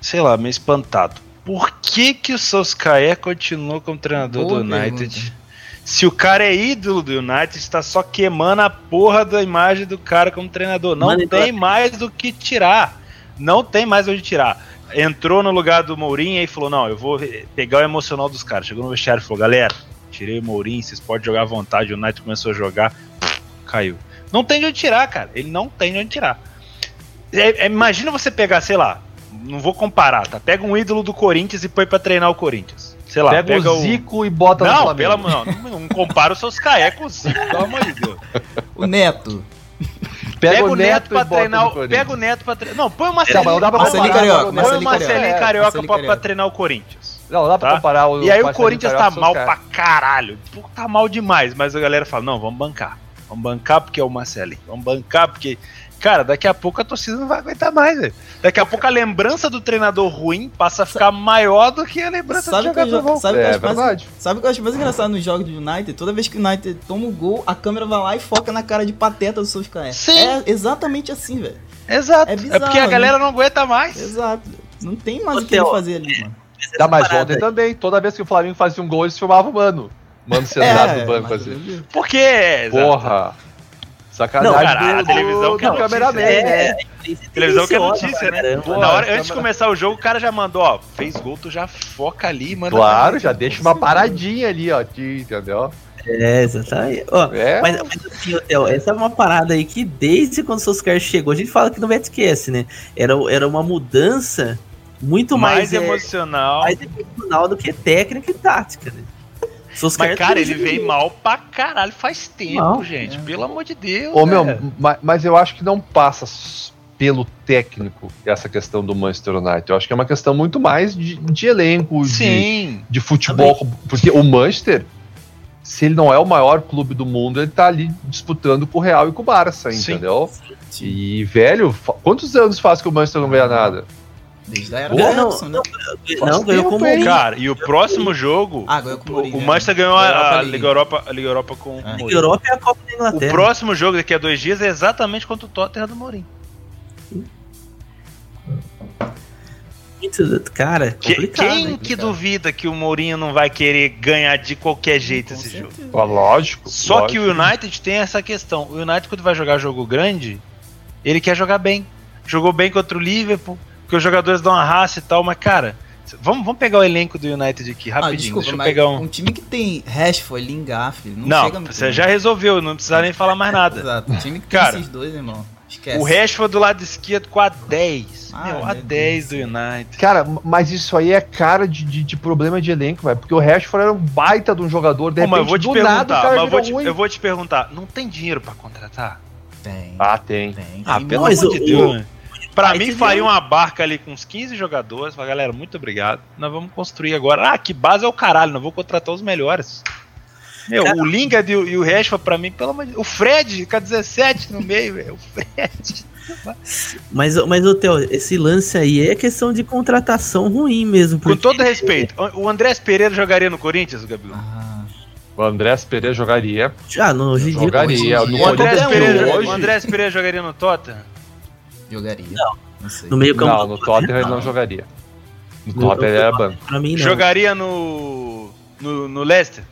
sei lá, meio espantado. Por que que o Solskjaer continuou como treinador Boa do United? pergunta. Se o cara é ídolo do United, está só queimando a porra da imagem do cara como treinador. Não Mano, tem então- mais do que tirar. Não tem mais onde tirar. Entrou no lugar do Mourinho e falou: Não, eu vou pegar o emocional dos caras. Chegou no vestiário e falou: Galera, tirei o Mourinho, vocês podem jogar à vontade. O United começou a jogar, caiu. Não tem de onde tirar, cara. Ele não tem de onde tirar. É- é- imagina você pegar, sei lá, não vou comparar, tá? Pega um ídolo do Corinthians e põe pra treinar o Corinthians. Sei lá, Pega, pega o Zico e bota no não, Flamengo. pelo amor não, não, não compara os seus caé com o Zico, pelo amor de Deus. O Neto. Pega, o Neto, pra bota treinar. no o-. Pega o Neto pra treinar. Não, põe o Marcelinho. pra Marcelinho Carioca, o põe o Marcelinho Carioca. Carioca, É, pra treinar o Corinthians. Não, dá pra Tá? comparar o E aí o Corinthians tá mal os pra caras. caralho. Pô, tá mal demais. Mas a galera fala: não, vamos bancar. Vamos bancar porque é o Marcelinho. Vamos bancar porque. Cara, daqui a pouco a torcida não vai aguentar mais, velho. Daqui a pouco a lembrança do treinador ruim passa a ficar maior do que a lembrança Sabe do que jogador jo- bom. sabe o que eu É acho mais- verdade. Sabe o que eu acho mais engraçado nos jogos do United? Toda vez que o United toma o gol, a câmera vai lá e foca na cara de pateta do Solskjaer. Sim. É exatamente assim, velho. Exato. É É, bizarro, porque a né? galera não aguenta mais. Exato. Não tem mais Ô, o que Theo, fazer ali, mano. Tá, mas Parada ontem aí. também. Toda vez que o Flamengo fazia um gol, eles filmavam o mano. Mano sentado no banco mas assim. Por quê? Porra. Sacanagem Não, cara, a televisão do, que é notícia, né? a imprensa Televisão que é notícia, né? Pô, Na hora, câmera- antes de começar o jogo, o cara já mandou, ó, fez gol, tu já foca ali, manda Claro, já deixa uma paradinha ali, ó. de- Entendeu? É, exatamente. Ó, É. Mas, mas assim, Theo, essa é uma parada aí que desde quando o Solskjaer chegou, a gente fala que no Betcast, né? Era, era uma mudança muito mais, mais, é, emocional. mais emocional do que técnica e tática, né? Mas, cara, ele vem mal pra caralho faz tempo, Mal, gente. é. Pelo amor de Deus. Ô, meu, mas eu acho que não passa pelo técnico essa questão do Manchester United. Eu acho que é uma questão muito mais de, de elenco, de, Sim. de futebol. Porque o Manchester, se ele não é o maior clube do mundo, ele tá ali disputando com o Real e com o Barça, Sim. entendeu? E, velho, quantos anos faz que o Manchester não ganha nada? Desde a era do não, né? Não, ganhou com o? Mourinho. Cara, e o próximo jogo, Ah, ganhou com o o, Mourinho, o né? Manchester ganhou a, a. Liga Europa, a Liga Europa com É. o A Mourinho. Europa é a Copa da O Inglaterra. próximo jogo daqui a dois dias é exatamente contra o Tottenham do Mourinho. Cara, Que- complicado. quem hein? que duvida que o Mourinho não vai querer ganhar de qualquer jeito Com esse jogo? certeza. Ah, lógico. Só lógico. que o United tem essa questão. O United, quando vai jogar jogo grande, ele quer jogar bem. Jogou bem contra o Liverpool, porque os jogadores dão uma raça e tal, mas, cara, vamos, vamos pegar o elenco do United aqui, Ah, rapidinho. desculpa, Deixa eu pegar um. um time que tem Rashford, Lingard, filho, não, Não, chega no você já resolveu, não precisa nem falar mais nada. Exato, um time que Cara. tem esses dois, irmão. Esquece. O Rashford do lado esquerdo com a 10. Ah, meu, a meu 10 Deus. do United. Cara, mas isso aí é cara de, de, de problema de elenco, velho. Porque o Rashford era um baita de um jogador, de Pô, mas eu vou te do nada, o perguntar, cara mas eu vou te, ruim. eu vou te perguntar, não tem dinheiro pra contratar? Tem. Ah, tem. tem. Ah, pelo mas amor o- de Deus, o- né? Pra Aí mim, faria deu. uma barca ali com uns 15 jogadores. Fala, galera, muito obrigado. Nós vamos construir agora. Ah, que base é o caralho, nós vamos contratar os melhores. Meu, Cara- o Lingard e o, e o Rashford, pra mim, pelo amor de Deus. O Fred, com a 17 no meio, velho. O Fred. Mas, mas ô Theo, esse lance aí é questão de contratação ruim mesmo. Com porque- todo respeito, o Andrés Pereira jogaria no Corinthians, Gabriel? Ah, O Andrés Pereira jogaria. Ah, no hoje em dia. Jogaria. hoje em No O Andrés, Pereira, hoje- o Andrés Pereira jogaria no Tottenham? Jogaria. Não sei. No meio campo. Não, no Tottenham ele não jogaria. No No- Tottenham ele era banco. Pra mim, não. Jogaria no, no, no Leicester?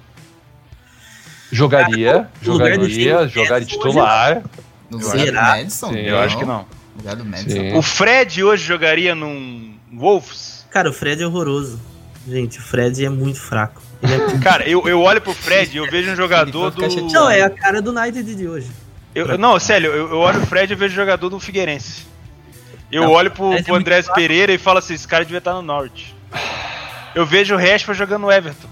Jogaria, do jogaria, titular. No lugar? Madison? Sim, Eu acho que não. No lugar do Madison. Sim. O Fred hoje jogaria num Wolves? Cara, o Fred é horroroso. Gente, o Fred é muito fraco. É- Cara, eu, eu olho pro Fred e eu vejo um jogador do. não, é a cara do United de hoje. Eu, não, sério, eu, eu olho pro Fred e vejo jogador do Figueirense. Eu Não, olho pro, é pro Andrés. Pereira e falo assim: esse cara devia estar no Norte. Eu vejo o Rashford jogando no Everton.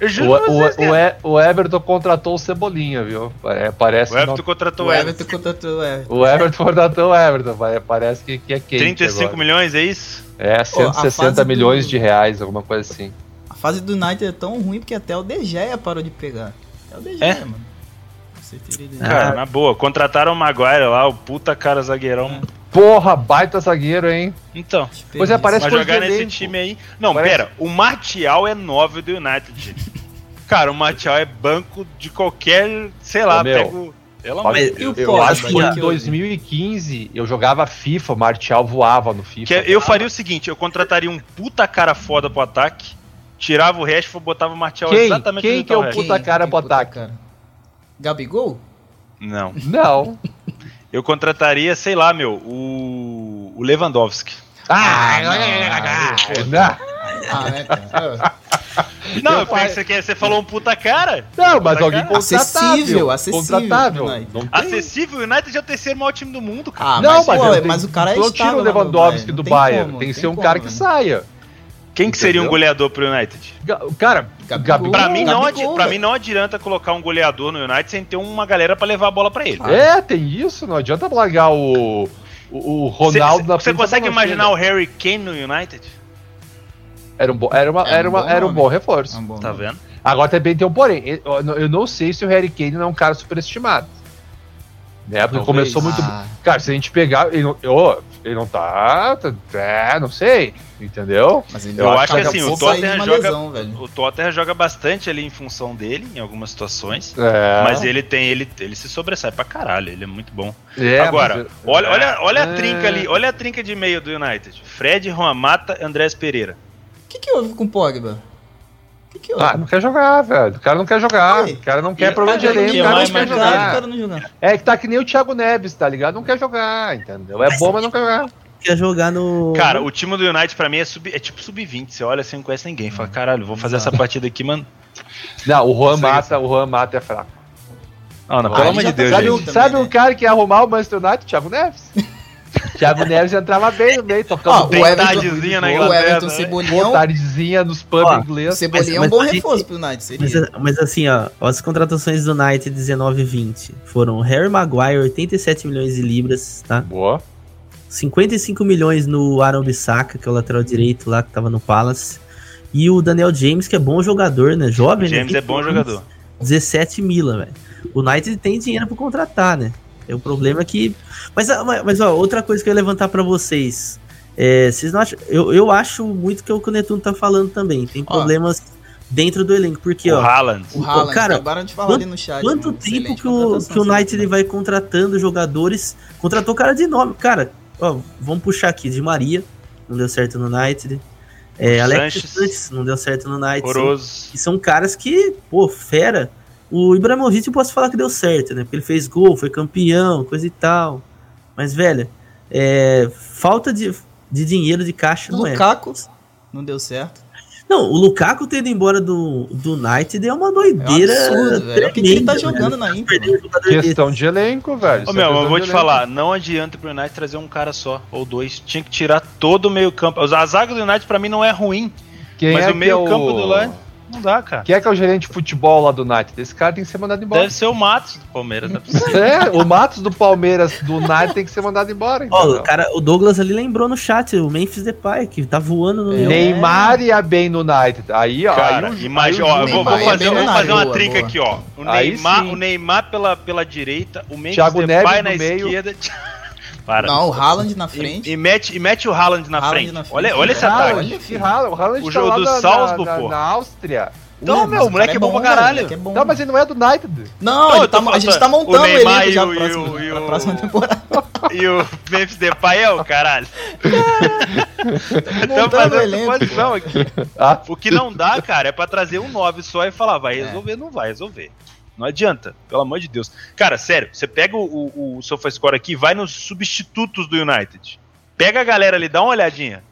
Eu O, juro pra vocês, o, o. E- o Everton contratou o Cebolinha, viu? É, parece O Everton não- contratou O o Everton. Contratou o Everton. o Everton contratou o Everton, parece que, que é quente 35 agora. milhões, é isso? É, a 160 fase milhões do- de reais, alguma coisa assim. A fase do United é tão ruim porque até o De Gea parou de pegar. Até o De Gea, É? mano. Cara, Ah. na boa, contrataram o Maguire lá, o puta cara zagueirão. Porra, baita zagueiro, hein? Então, Pois é, parece coisa jogar nesse time aí. Não, Parece- pera, o Martial é 9 do United. Cara, o Martial é banco de qualquer. Sei lá, pego. Pelo amor eu, o eu acho que que em eu vi? 2015 eu jogava FIFA, o Martial voava no FIFA. Que eu faria o seguinte: eu contrataria um puta cara foda pro ataque, tirava o resto e botava o Martial Quem? exatamente Quem que é tá o resto. puta cara pro ataque? cara? Gabigol? Não. Não. Eu contrataria, sei lá, meu, o. O Lewandowski. Ah, não, não, não. Ah, né, cara? Não, Eu pensei que você falou um puta cara. Não, mas Puta alguém cara. contratável. Acessível, acessível Contratável. Não. Acessível, o United é o terceiro maior time do mundo, cara. Ah, não, mas, mas, pô, eu- mas o cara é não tira o Lewandowski do Bayern. como, tem que ser um tem cara como, que velho. saia. Quem que seria um goleador pro United? Cara, Gabigol. Pra mim, não adi- pra mim não adianta colocar um goleador no United sem ter uma galera pra levar a bola pra ele. É, tem isso. Não adianta largar o, o, o Ronaldo na Você consegue imaginar o. Harry Kane no United? Era um, bo... era, uma, É um era, uma, bom era um bom reforço. É um bom Tá nome. vendo? Agora também tem um porém. Eu eu não sei se o Harry Kane não é um cara superestimado. Né? Porque Talvez. começou muito. Ah. Cara, se a gente pegar. Não, ô, ele não tá. tá- É, não sei. Entendeu? Eu acho que a assim, o Tottenham joga- lesão. O Tottenham joga bastante ali em função dele, em algumas situações. É. Mas ele tem, ele, ele se sobressai pra caralho, ele é muito bom. É, Agora, mas- olha, olha, olha a É. trinca ali, olha a trinca de meio do United. Fred, Juan Mata, Andrés Pereira. O que, que houve com o Pogba? Que? Ah, não quer jogar, velho. O cara não quer jogar. Aí. O cara não quer E- problema de mas elenco, o cara não quer jogar. É que tá que nem o Thiago Neves, tá ligado? Não quer jogar, entendeu? É bom, mas não quer jogar. Quer jogar no. Cara, o time do United pra mim é, sub, é tipo sub-20. Você olha, você não conhece ninguém. Fala, caralho, vou fazer essa partida aqui, mano. Não, o Juan. Mata, o Juan Mata é fraco. Não, não, Ah, pelo amor de tá Deus, Sabe, gente. também, sabe né? um cara que ia arrumar o Manchester United? Thiago Neves. Thiago Neves entrava bem no meio, tocando bem. o tardezinha na o Inglaterra, Everton né? Cebolinha, é um- tardezinha nos pubs Ó, o ingleses. Cebolinha é um Mas- bom mas reforço pro United, Mas, seria. mas assim, ó, as contratações do United 19 e 20 foram Harry Maguire, 87 milhões de libras, tá? Boa. 55 milhões no Aaron Bissaka, que é o lateral direito lá que tava no Palace. E o Daniel James, que é bom jogador, né? Jovem, né? James é 20 bom jogador. 17 mila, velho. O United tem dinheiro pra contratar, né? É o problema é que. Mas, ah, mas, mas, ó, outra coisa que eu ia levantar pra vocês. É, vocês não acham. Eu, eu acho muito que é o que o Netuno tá falando também. Tem Ó. problemas dentro do elenco. Porque, O ó. Haaland. O Haaland, cara, acabaram de falar quanto- ali no chat. Quanto mano, tempo que o, que o United excelente. ele vai contratando jogadores? Contratou cara de nome. Cara, ó, vamos puxar aqui. De Maria, não deu certo no United. É, Alex Sanches. Sanches, não deu certo no United. São, Horroroso. e são caras que, pô, fera. O Ibrahimovic eu posso falar que deu certo, né? Porque ele fez gol, foi campeão, coisa e tal. Mas, velho, é, falta de, de dinheiro de caixa não é. Lukaku, não deu certo. Não, o Lukaku tendo embora do, do United é uma doideira. É um absurdo, velho. É o que que ele tá tremenda, jogando velho. na Inter, um. Questão de elenco, velho. Ô é meu, eu vou te falar, não adianta pro United trazer um cara só, ou dois. Tinha que tirar todo o meio campo. A zaga do United pra mim não é ruim, Quem mas é o que meio é campo do United não dá, cara. Quem é que é o gerente de futebol lá do United? Esse cara tem que ser mandado embora. Deve ser o Matos do Palmeiras, não é possível. É, o Matos do Palmeiras do United tem que ser mandado embora. Ó, cara, o Douglas ali lembrou no chat, o Memphis Depay, que tá voando no É. Neymar ia bem no United. Aí, ó. Cara, aí imagina, ó, eu vou, vou fazer, vou fazer uma boa, trinca boa. aqui, ó. O Neymar, o Neymar pela, pela direita, o Memphis Thiago Depay Neves na no meio. Para. Não, o Haaland na frente. E, e mete, e mete o Haaland na, Haaland frente. na frente. Olha, olha esse Haaland. ataque. Haaland, o Haaland O tá jogo lá do na, Salzburg, na, pô. na Áustria. Não, Ué, meu, o moleque cara é bom pra caralho. é bom. Não, mas ele não é do United. Não, Não, ele tá- a gente tá montando o Neymar e já o- pra e próxima, o- e pra o- próxima temporada. E o Memphis Depay é o caralho. Estamos fazendo elenco, posição aqui. Ah, O que não dá, cara, é pra trazer um 9 só e falar, vai É. resolver, não vai resolver. Não adianta, pelo amor de Deus. Cara, sério, você pega o, o, o SofaScore aqui e vai nos substitutos do United. Pega a galera ali, dá uma olhadinha.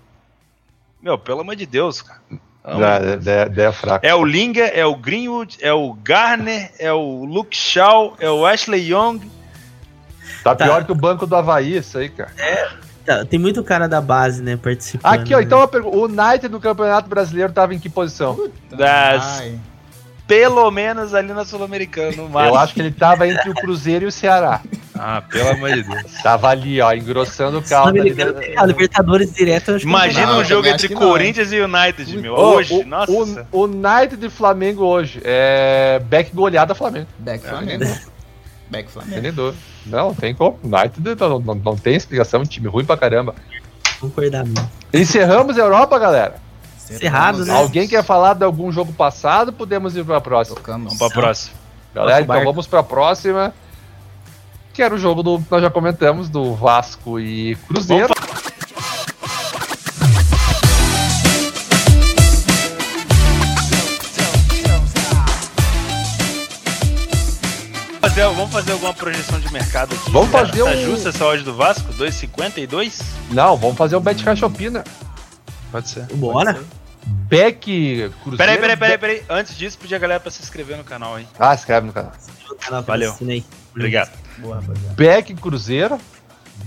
Meu, pelo amor de Deus, cara. De é, é, é fraco. É o Linga, é o Greenwood, é o Garner, é o Luke Shaw, é o Ashley Young. Tá Tá. pior que o banco do Havaí, isso aí, cara. Tá, tem muito cara da base, né, participando. Aqui, ó, né? então eu pergunto, o United no Campeonato Brasileiro tava em que posição? Das- Ai. Pelo menos ali na Sul-Americana, no máximo. Eu acho que ele tava entre o Cruzeiro e o Ceará. Ah, pelo amor de Deus. Tava ali, ó, engrossando o caldo. ali da- a Libertadores direto, Imagina Não, um jogo entre que não, Corinthians e United, meu. Ô, Hoje, o, nossa. o, o United e Flamengo hoje. É. Back goleada Flamengo. Back É, Flamengo. Back Flamengo. Entendedor. Não, tem como. United não, não, não tem explicação. Time ruim pra caramba. concordar mesmo. Encerramos a Europa, galera. Encerrado, né? Alguém quer falar de algum jogo passado? Podemos ir pra próxima. Tocamos. Vamos pra próxima. Galera, Nosso então barco. vamos pra próxima. Que era o jogo do. Nós já comentamos, do Vasco e Cruzeiro. Fazer- vamos fazer alguma projeção de mercado aqui. Vamos Cara, fazer Tá um- justa essa odd do Vasco? 2,52? Não, vamos fazer o Bet Cachopina. Pode ser. Bora. Beck Cruzeiro. Peraí, peraí, peraí, peraí. Antes disso, pedir a galera pra se inscrever no canal, hein? Ah, escreve no canal. Valeu. Obrigado. Boa, rapaziada. Beck Cruzeiro,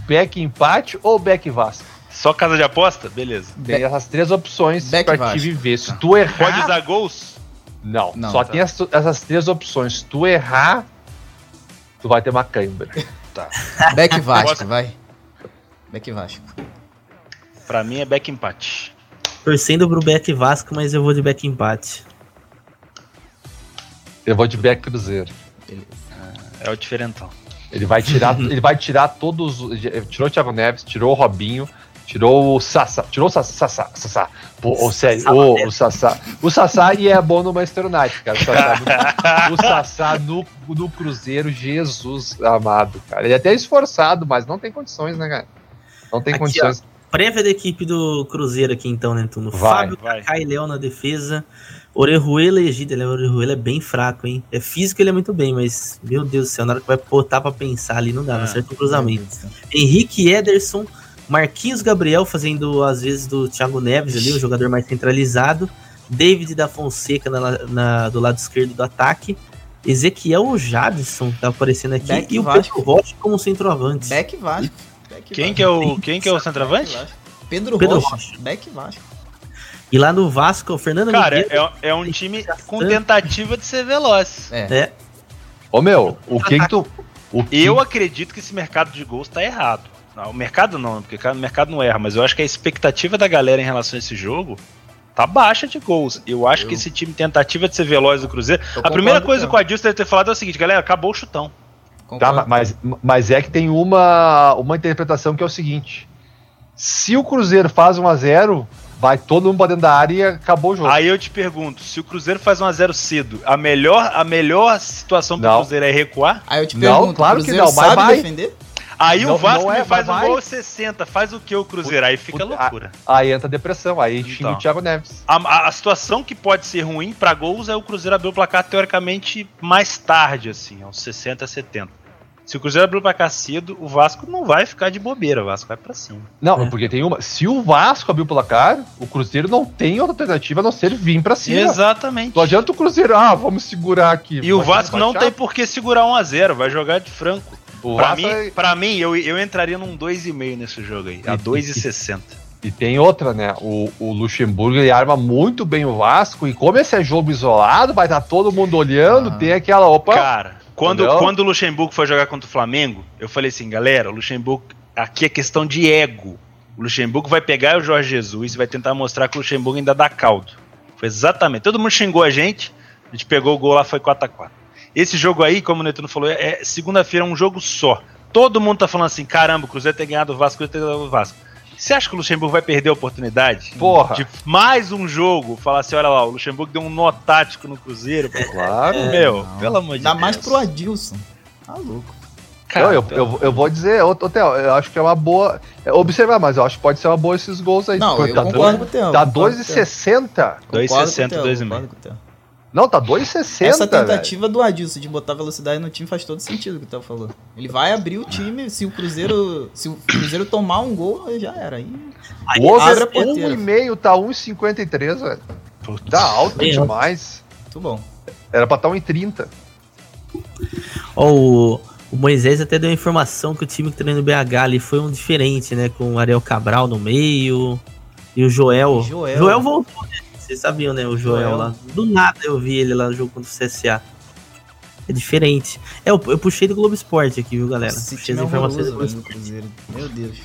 Beck empate ou Beck Vasco? Só casa de aposta? Beleza. Tem essas três opções Beck pra te Vasco. viver. Se tu errar. Pode usar gols? Não, Não, só tá. tem as- essas três opções. Se tu errar, tu vai ter uma cãibra. Back Vasco, Posso- vai. Back Vasco. Pra mim é back empate. Torcendo pro Beck Vasco, mas eu vou de Beck empate. Eu vou de Beck Cruzeiro. É o diferentão. Ele vai tirar, ele vai tirar todos. os- Tirou o Thiago Neves, tirou o Robinho, tirou o Sassá. Tirou o Sassá. Sassá, sério, Neves. o Sassá. O Sassá e é bom no Manchester United, cara. O Sassá, no, o Sassá no, no Cruzeiro, Jesus amado, cara. Ele é até esforçado, mas não tem condições, né, cara? Não tem Aqui, condições. Prévia da equipe do Cruzeiro aqui então, né, Tuno? Vai, Fábio. Kaká e Léo na defesa. Orejuela e Egida. Ele- O Orejuela é bem fraco, hein? É físico, ele é muito bem, mas, meu Deus do céu, na hora que vai botar pra pensar ali, não dá, Ah, não acerta o cruzamento. Henrique Ederson, Marquinhos Gabriel fazendo às vezes do Thiago Neves ali, o jogador mais centralizado. David da Fonseca na- na- do lado esquerdo do ataque. Ezequiel Jadson tá aparecendo aqui. Beck e o Vasco. Pedro Rocha como centroavante. Back Vasco. Back Quem que é o, quem que é o centroavante? Pedro, Pedro Rocha. Rocha. Back Vasco. E lá no Vasco, o Fernando Cara, Miguel. é, é um time com tentativa de ser veloz. É. É, Ô meu, o que que tu. O que, Eu acredito que esse mercado de gols tá errado. Não, o mercado não, porque o mercado não erra, mas eu acho que a expectativa da galera em relação a esse jogo tá baixa de gols. Eu acho Eu- que esse time tentativa de ser veloz do Cruzeiro. Eu a primeira coisa com que o Adilson deve ter falado é o seguinte, galera, acabou o chutão. Tá, mas, mas é que tem uma, uma interpretação que é o seguinte: se o Cruzeiro faz 1 a 0 vai todo mundo pra dentro da área e acabou o jogo. Aí eu te pergunto, se o Cruzeiro faz 1 a 0 cedo, a melhor, a melhor situação pro Não. Cruzeiro é recuar? Aí eu te Não, pergunto, claro o que Cruzeiro não, mas sabe vai. defender? Aí Não- o Vasco é, me faz um gol aos 60, faz o que o Cruzeiro? Aí fica loucura. Aí entra a depressão, aí xinga Então. o Thiago Neves. A, a- a situação que pode ser ruim pra gols é o Cruzeiro abrir o placar teoricamente mais tarde, assim, aos 60, 70. Se o Cruzeiro abrir o placar cedo, o Vasco não vai ficar de bobeira, o Vasco vai pra cima. Não, É. porque tem uma. Se o Vasco abrir o placar, o Cruzeiro não tem outra alternativa a não ser vir pra cima. Exatamente. Não adianta o Cruzeiro, ah, vamos segurar aqui. E o Vasco não tem por que segurar 1x0, vai jogar de franco. O Pra mim, é- pra mim eu, eu entraria num 2,5 nesse jogo aí, a E- 2,60. E tem outra, né? O, o Luxemburgo ele arma muito bem o Vasco. E como esse é jogo isolado, vai estar todo mundo olhando. Ah. Tem aquela. Opa! Cara, quando, Entendeu? quando o Luxemburgo foi jogar contra o Flamengo, eu falei assim, galera, o Luxemburgo, aqui é questão de ego. O Luxemburgo vai pegar o Jorge Jesus e vai tentar mostrar que o Luxemburgo ainda dá caldo. Foi exatamente. Todo mundo xingou a gente, a gente pegou o gol lá, foi 4x4. Esse jogo aí, como o Netuno falou, é segunda-feira é um jogo só. Todo mundo tá falando assim, caramba, o Cruzeiro tem ganhado o Vasco, o Cruzeiro tem ganhado o Vasco. Você acha que o Luxemburgo vai perder a oportunidade? Porra. De mais um jogo, falar assim, olha lá, o Luxemburgo deu um nó tático no Cruzeiro. pô. Claro. Meu, Não. pelo amor de Dá Deus. mais pro Adilson. Tá louco. Não, eu, eu, eu vou dizer, ô, Theo, eu acho que é uma boa. é, observar, mas eu acho que pode ser uma boa esses gols aí. Não, eu tá concordo com o Theo. Concordo com o Theo. 2,60. O 2,60, Theo, 2,5. Não, tá 2,60. Essa velho. tentativa do Adilson de botar velocidade no time faz todo sentido o que o Theo falou. Ele vai abrir o time, se o Cruzeiro. Se o Cruzeiro tomar um gol, aí já era. Aí O over Abre a porteira. 1,5 tá 1,53, velho. Tá alto Bem demais. muito bom. Era pra estar 1,30. Ó, o, o Moisés até deu a informação que o time que treina no BH ali foi um diferente, né? Com o Ariel Cabral no meio e o Joel. Joel. voltou, né? Vocês sabiam, né? O Joel, lá. Do nada eu vi ele lá no jogo contra o CSA. É diferente. É, eu, eu puxei do Globo Esporte aqui, viu, galera? Esse puxei as informações do Globo Esporte. Meu Deus.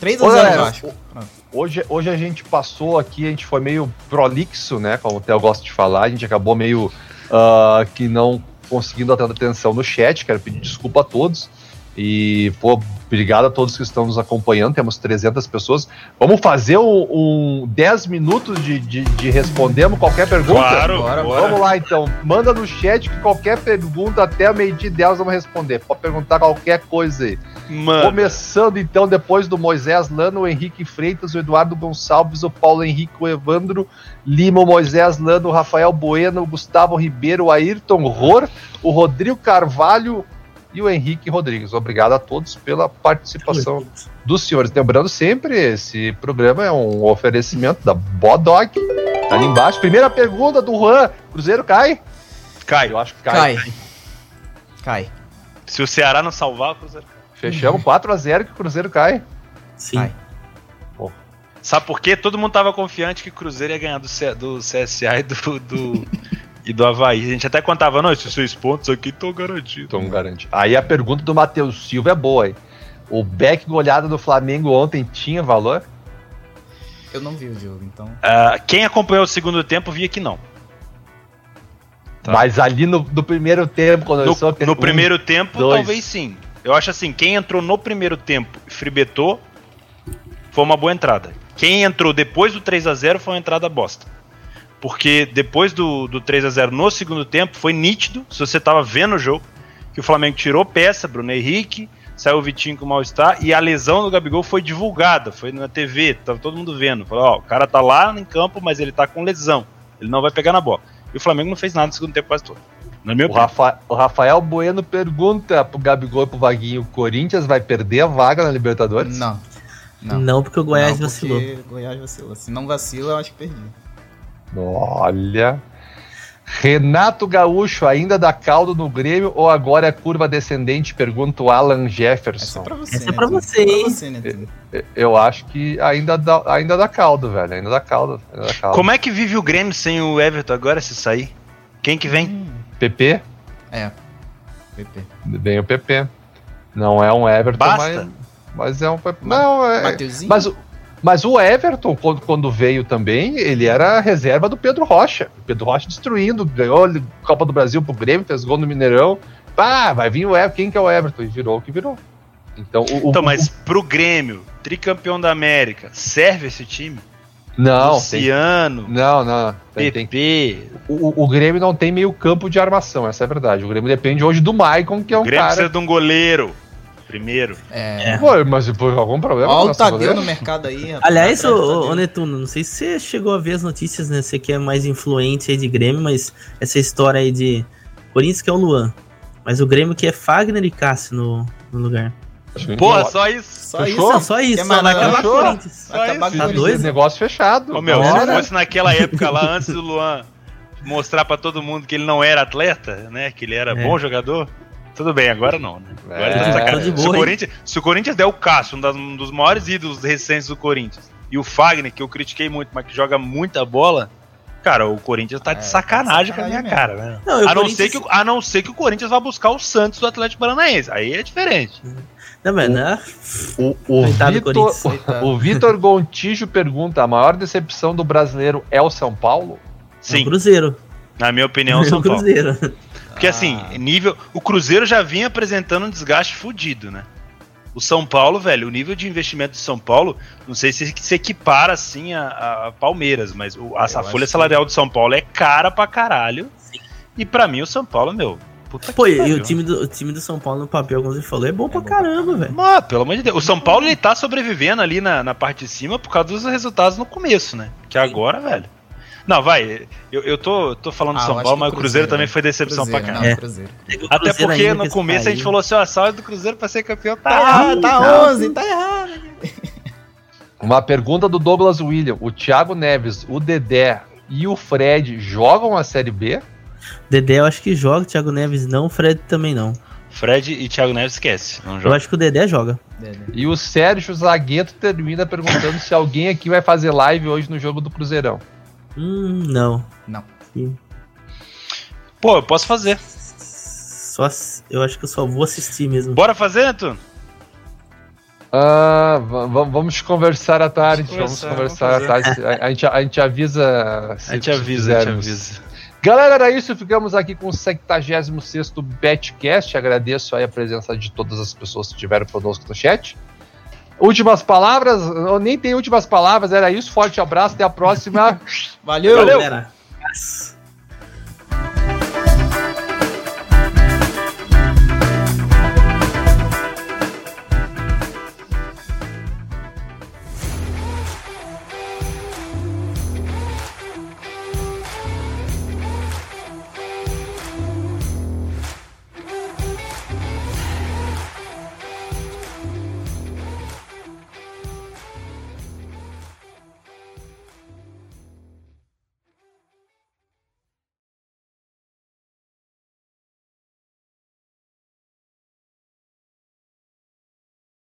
3 Ô, a 0 galera, Vasco. Pronto. Hoje, hoje a gente passou aqui, a gente foi meio prolixo, né? Como o Theo gosta de falar, a gente acabou meio ah, que não conseguindo a tanta atenção no chat. Quero pedir desculpa a todos. E, pô, obrigado a todos que estão nos acompanhando. Temos 300 pessoas. Vamos fazer um, um 10 minutos de, de, de respondemos qualquer pergunta? Claro, Bora, bora. Vamos lá então, manda no chat que qualquer pergunta até o meio-dia delas vamos responder. Pode perguntar qualquer coisa aí. Mano, Começando então, depois do Moisés Lano, o Henrique Freitas, o Eduardo Gonçalves, o Paulo Henrique, o Evandro Lima, o Moisés Lano, o Rafael Bueno, o Gustavo Ribeiro, o Ayrton Ror, o Rodrigo Carvalho e o Henrique Rodrigues. Obrigado a todos pela participação dos senhores. Lembrando sempre, esse programa é um oferecimento da Bodog. Tá ali embaixo. Primeira pergunta do Juan: Cruzeiro cai? cai. Eu acho que cai. Cai. Cai. Se o Ceará não salvar, o Cruzeiro cai. Fechamos 4x0 que o Cruzeiro cai. Sim. Ai. Sabe por quê? Todo mundo tava confiante que o Cruzeiro ia ganhar do, C- do CSA e do, do, e do Havaí. A gente até contava, não, esses seis pontos aqui estão garantidos. Então garante. Aí a pergunta do Matheus Silva é boa, hein? O back goleada do Flamengo ontem tinha valor? Eu não vi o jogo, então. Ah, quem acompanhou o segundo tempo via que não. Tá. Mas ali no, no primeiro tempo, quando No, começou aquele no um- primeiro tempo, dois. talvez sim. Eu acho assim, quem entrou no primeiro tempo e fribetou, foi uma boa entrada. Quem entrou depois do 3 a 0 foi uma entrada bosta. Porque depois do, do 3 a 0 no segundo tempo, foi nítido, se você tava vendo o jogo, que o Flamengo tirou peça, Bruno Henrique, saiu o Vitinho com mal-estar, e a lesão do Gabigol foi divulgada, foi na TV, tava todo mundo vendo. Falou, ó, o cara tá lá em campo, mas ele tá com lesão, ele não vai pegar na bola. E o Flamengo não fez nada no segundo tempo quase todo. Na minha O. Rafa- o Rafael Bueno pergunta pro Gabigol e pro Vaguinho: o Corinthians vai perder a vaga na Libertadores? Não. Não, Não. porque o Goiás Não, vacilou. porque Goiás vacilou. Se não vacila, eu acho que perdi. Olha. Renato Gaúcho ainda dá caldo no Grêmio ou agora é curva descendente? Pergunta o Alan Essa é Jefferson. pra você, Essa é pra Neto. você, hein? Pra você, Neto. Eu acho que ainda dá, ainda dá caldo, velho. Ainda dá caldo. Ainda dá caldo. Como é que vive o Grêmio sem o Everton agora, se sair? Quem que vem? Hum, PP? É. PP. Bem o PP. Não é um Everton, Basta? mas, mas é um. Não, é. Mateuzinho? Mas, o- mas o Everton, quando, quando veio também, ele era a reserva do Pedro Rocha. O Pedro Rocha destruindo, ganhou a Copa do Brasil pro Grêmio, fez gol no Mineirão. Pá, vai vir o Everton. Quem que é o Everton? E virou o que virou. Então, o, o- Então, mas pro Grêmio, tricampeão da América, serve esse time? Não, tem, Luciano, não, não. Tem, tem- PP. o, o Grêmio não tem meio campo de armação, essa é a verdade. O Grêmio depende hoje do Maicon, que é O um Grêmio cara. precisa de um goleiro. Primeiro. É. Pô, mas por algum problema. Olha o Tadeu no mercado aí, rapaz. Aliás, ô, ô, Tadeu. ô, Netuno, não sei se você chegou a ver as notícias, né? Você que é mais influente aí de Grêmio, mas essa história aí de Corinthians que é o Luan. Mas o Grêmio que é Fagner e Cássio no, no lugar. Porra, só isso. Só Fechou? Não, só isso, só vai nada? acabar Fechou? Corinthians. Vai acabar Tá isso. Negócio fechado. Ô, meu, se fosse naquela época lá, antes do Luan mostrar pra todo mundo que ele não era atleta, né? Que ele era É. bom jogador. Tudo bem, agora não, né? Agora ele tá É, de sacanagem. de se, o? Corinthians, se o Corinthians der o Cássio, um, das- um dos maiores ídolos recentes do Corinthians, e o Fagner, que eu critiquei muito, mas que joga muita bola, cara, o Corinthians tá de É, tá de sacanagem com a minha sacanagem cara, né? Não, o A não, Corinthians- ser que, o- a não ser que o Corinthians vá buscar o Santos do Atlético Paranaense. Aí é diferente. Não, mas né? O, o Vitor, o Vitor Gontijo pergunta: a maior decepção do brasileiro é o São Paulo? O Sim, Cruzeiro. na minha opinião, É o São o Paulo. Cruzeiro. Porque assim, nível. O Cruzeiro já vinha apresentando um desgaste fudido, né? O São Paulo, velho, o nível de investimento do São Paulo, não sei se se equipara assim a, a Palmeiras, mas o- a, folha que- salarial do São Paulo é cara pra caralho. E pra mim o São Paulo, meu. Pô, que e o time, do, o time do São Paulo no papel, como você falou, é bom pra caramba, velho. Ah, pelo amor de Deus. O São Paulo ele tá sobrevivendo ali na, na parte de cima por causa dos resultados no começo, né? Que agora, velho. Não, vai. Eu, eu tô, tô falando do Ah, São Paulo, mas o Cruzeiro Cruzeiro, também né? foi decepção Cruzeiro, pra caralho. É. O Até porque no começo a gente falou assim, ó, a salve do Cruzeiro pra ser campeão tá Tá errado. tá Não. 11, tá errado. Uma pergunta do Douglas William: o Thiago Neves, o Dedé e o Fred jogam a Série B? Dedé eu acho que joga, Thiago Neves não, Fred também não. Fred e Thiago Neves esquece. Não Eu acho que o Dedé joga. E o Sérgio Zagueto termina perguntando se alguém aqui vai fazer live hoje no jogo do Cruzeirão. Hum, não. Não. Sim. Pô, eu posso fazer. Só, eu acho que eu só vou assistir mesmo. Bora fazer, Antônio? Ah, va- va- vamos conversar à tarde. Vamos Conversar, conversar à tarde. A, a gente, a gente avisa. se- A gente avisa, a gente avisa. Galera, era isso. Ficamos aqui com o 76 Betcast. Agradeço aí a presença de todas as pessoas que estiveram conosco no chat. Últimas palavras? Eu nem tem últimas palavras, era isso. Forte abraço, até a próxima. Valeu. Valeu. Galera.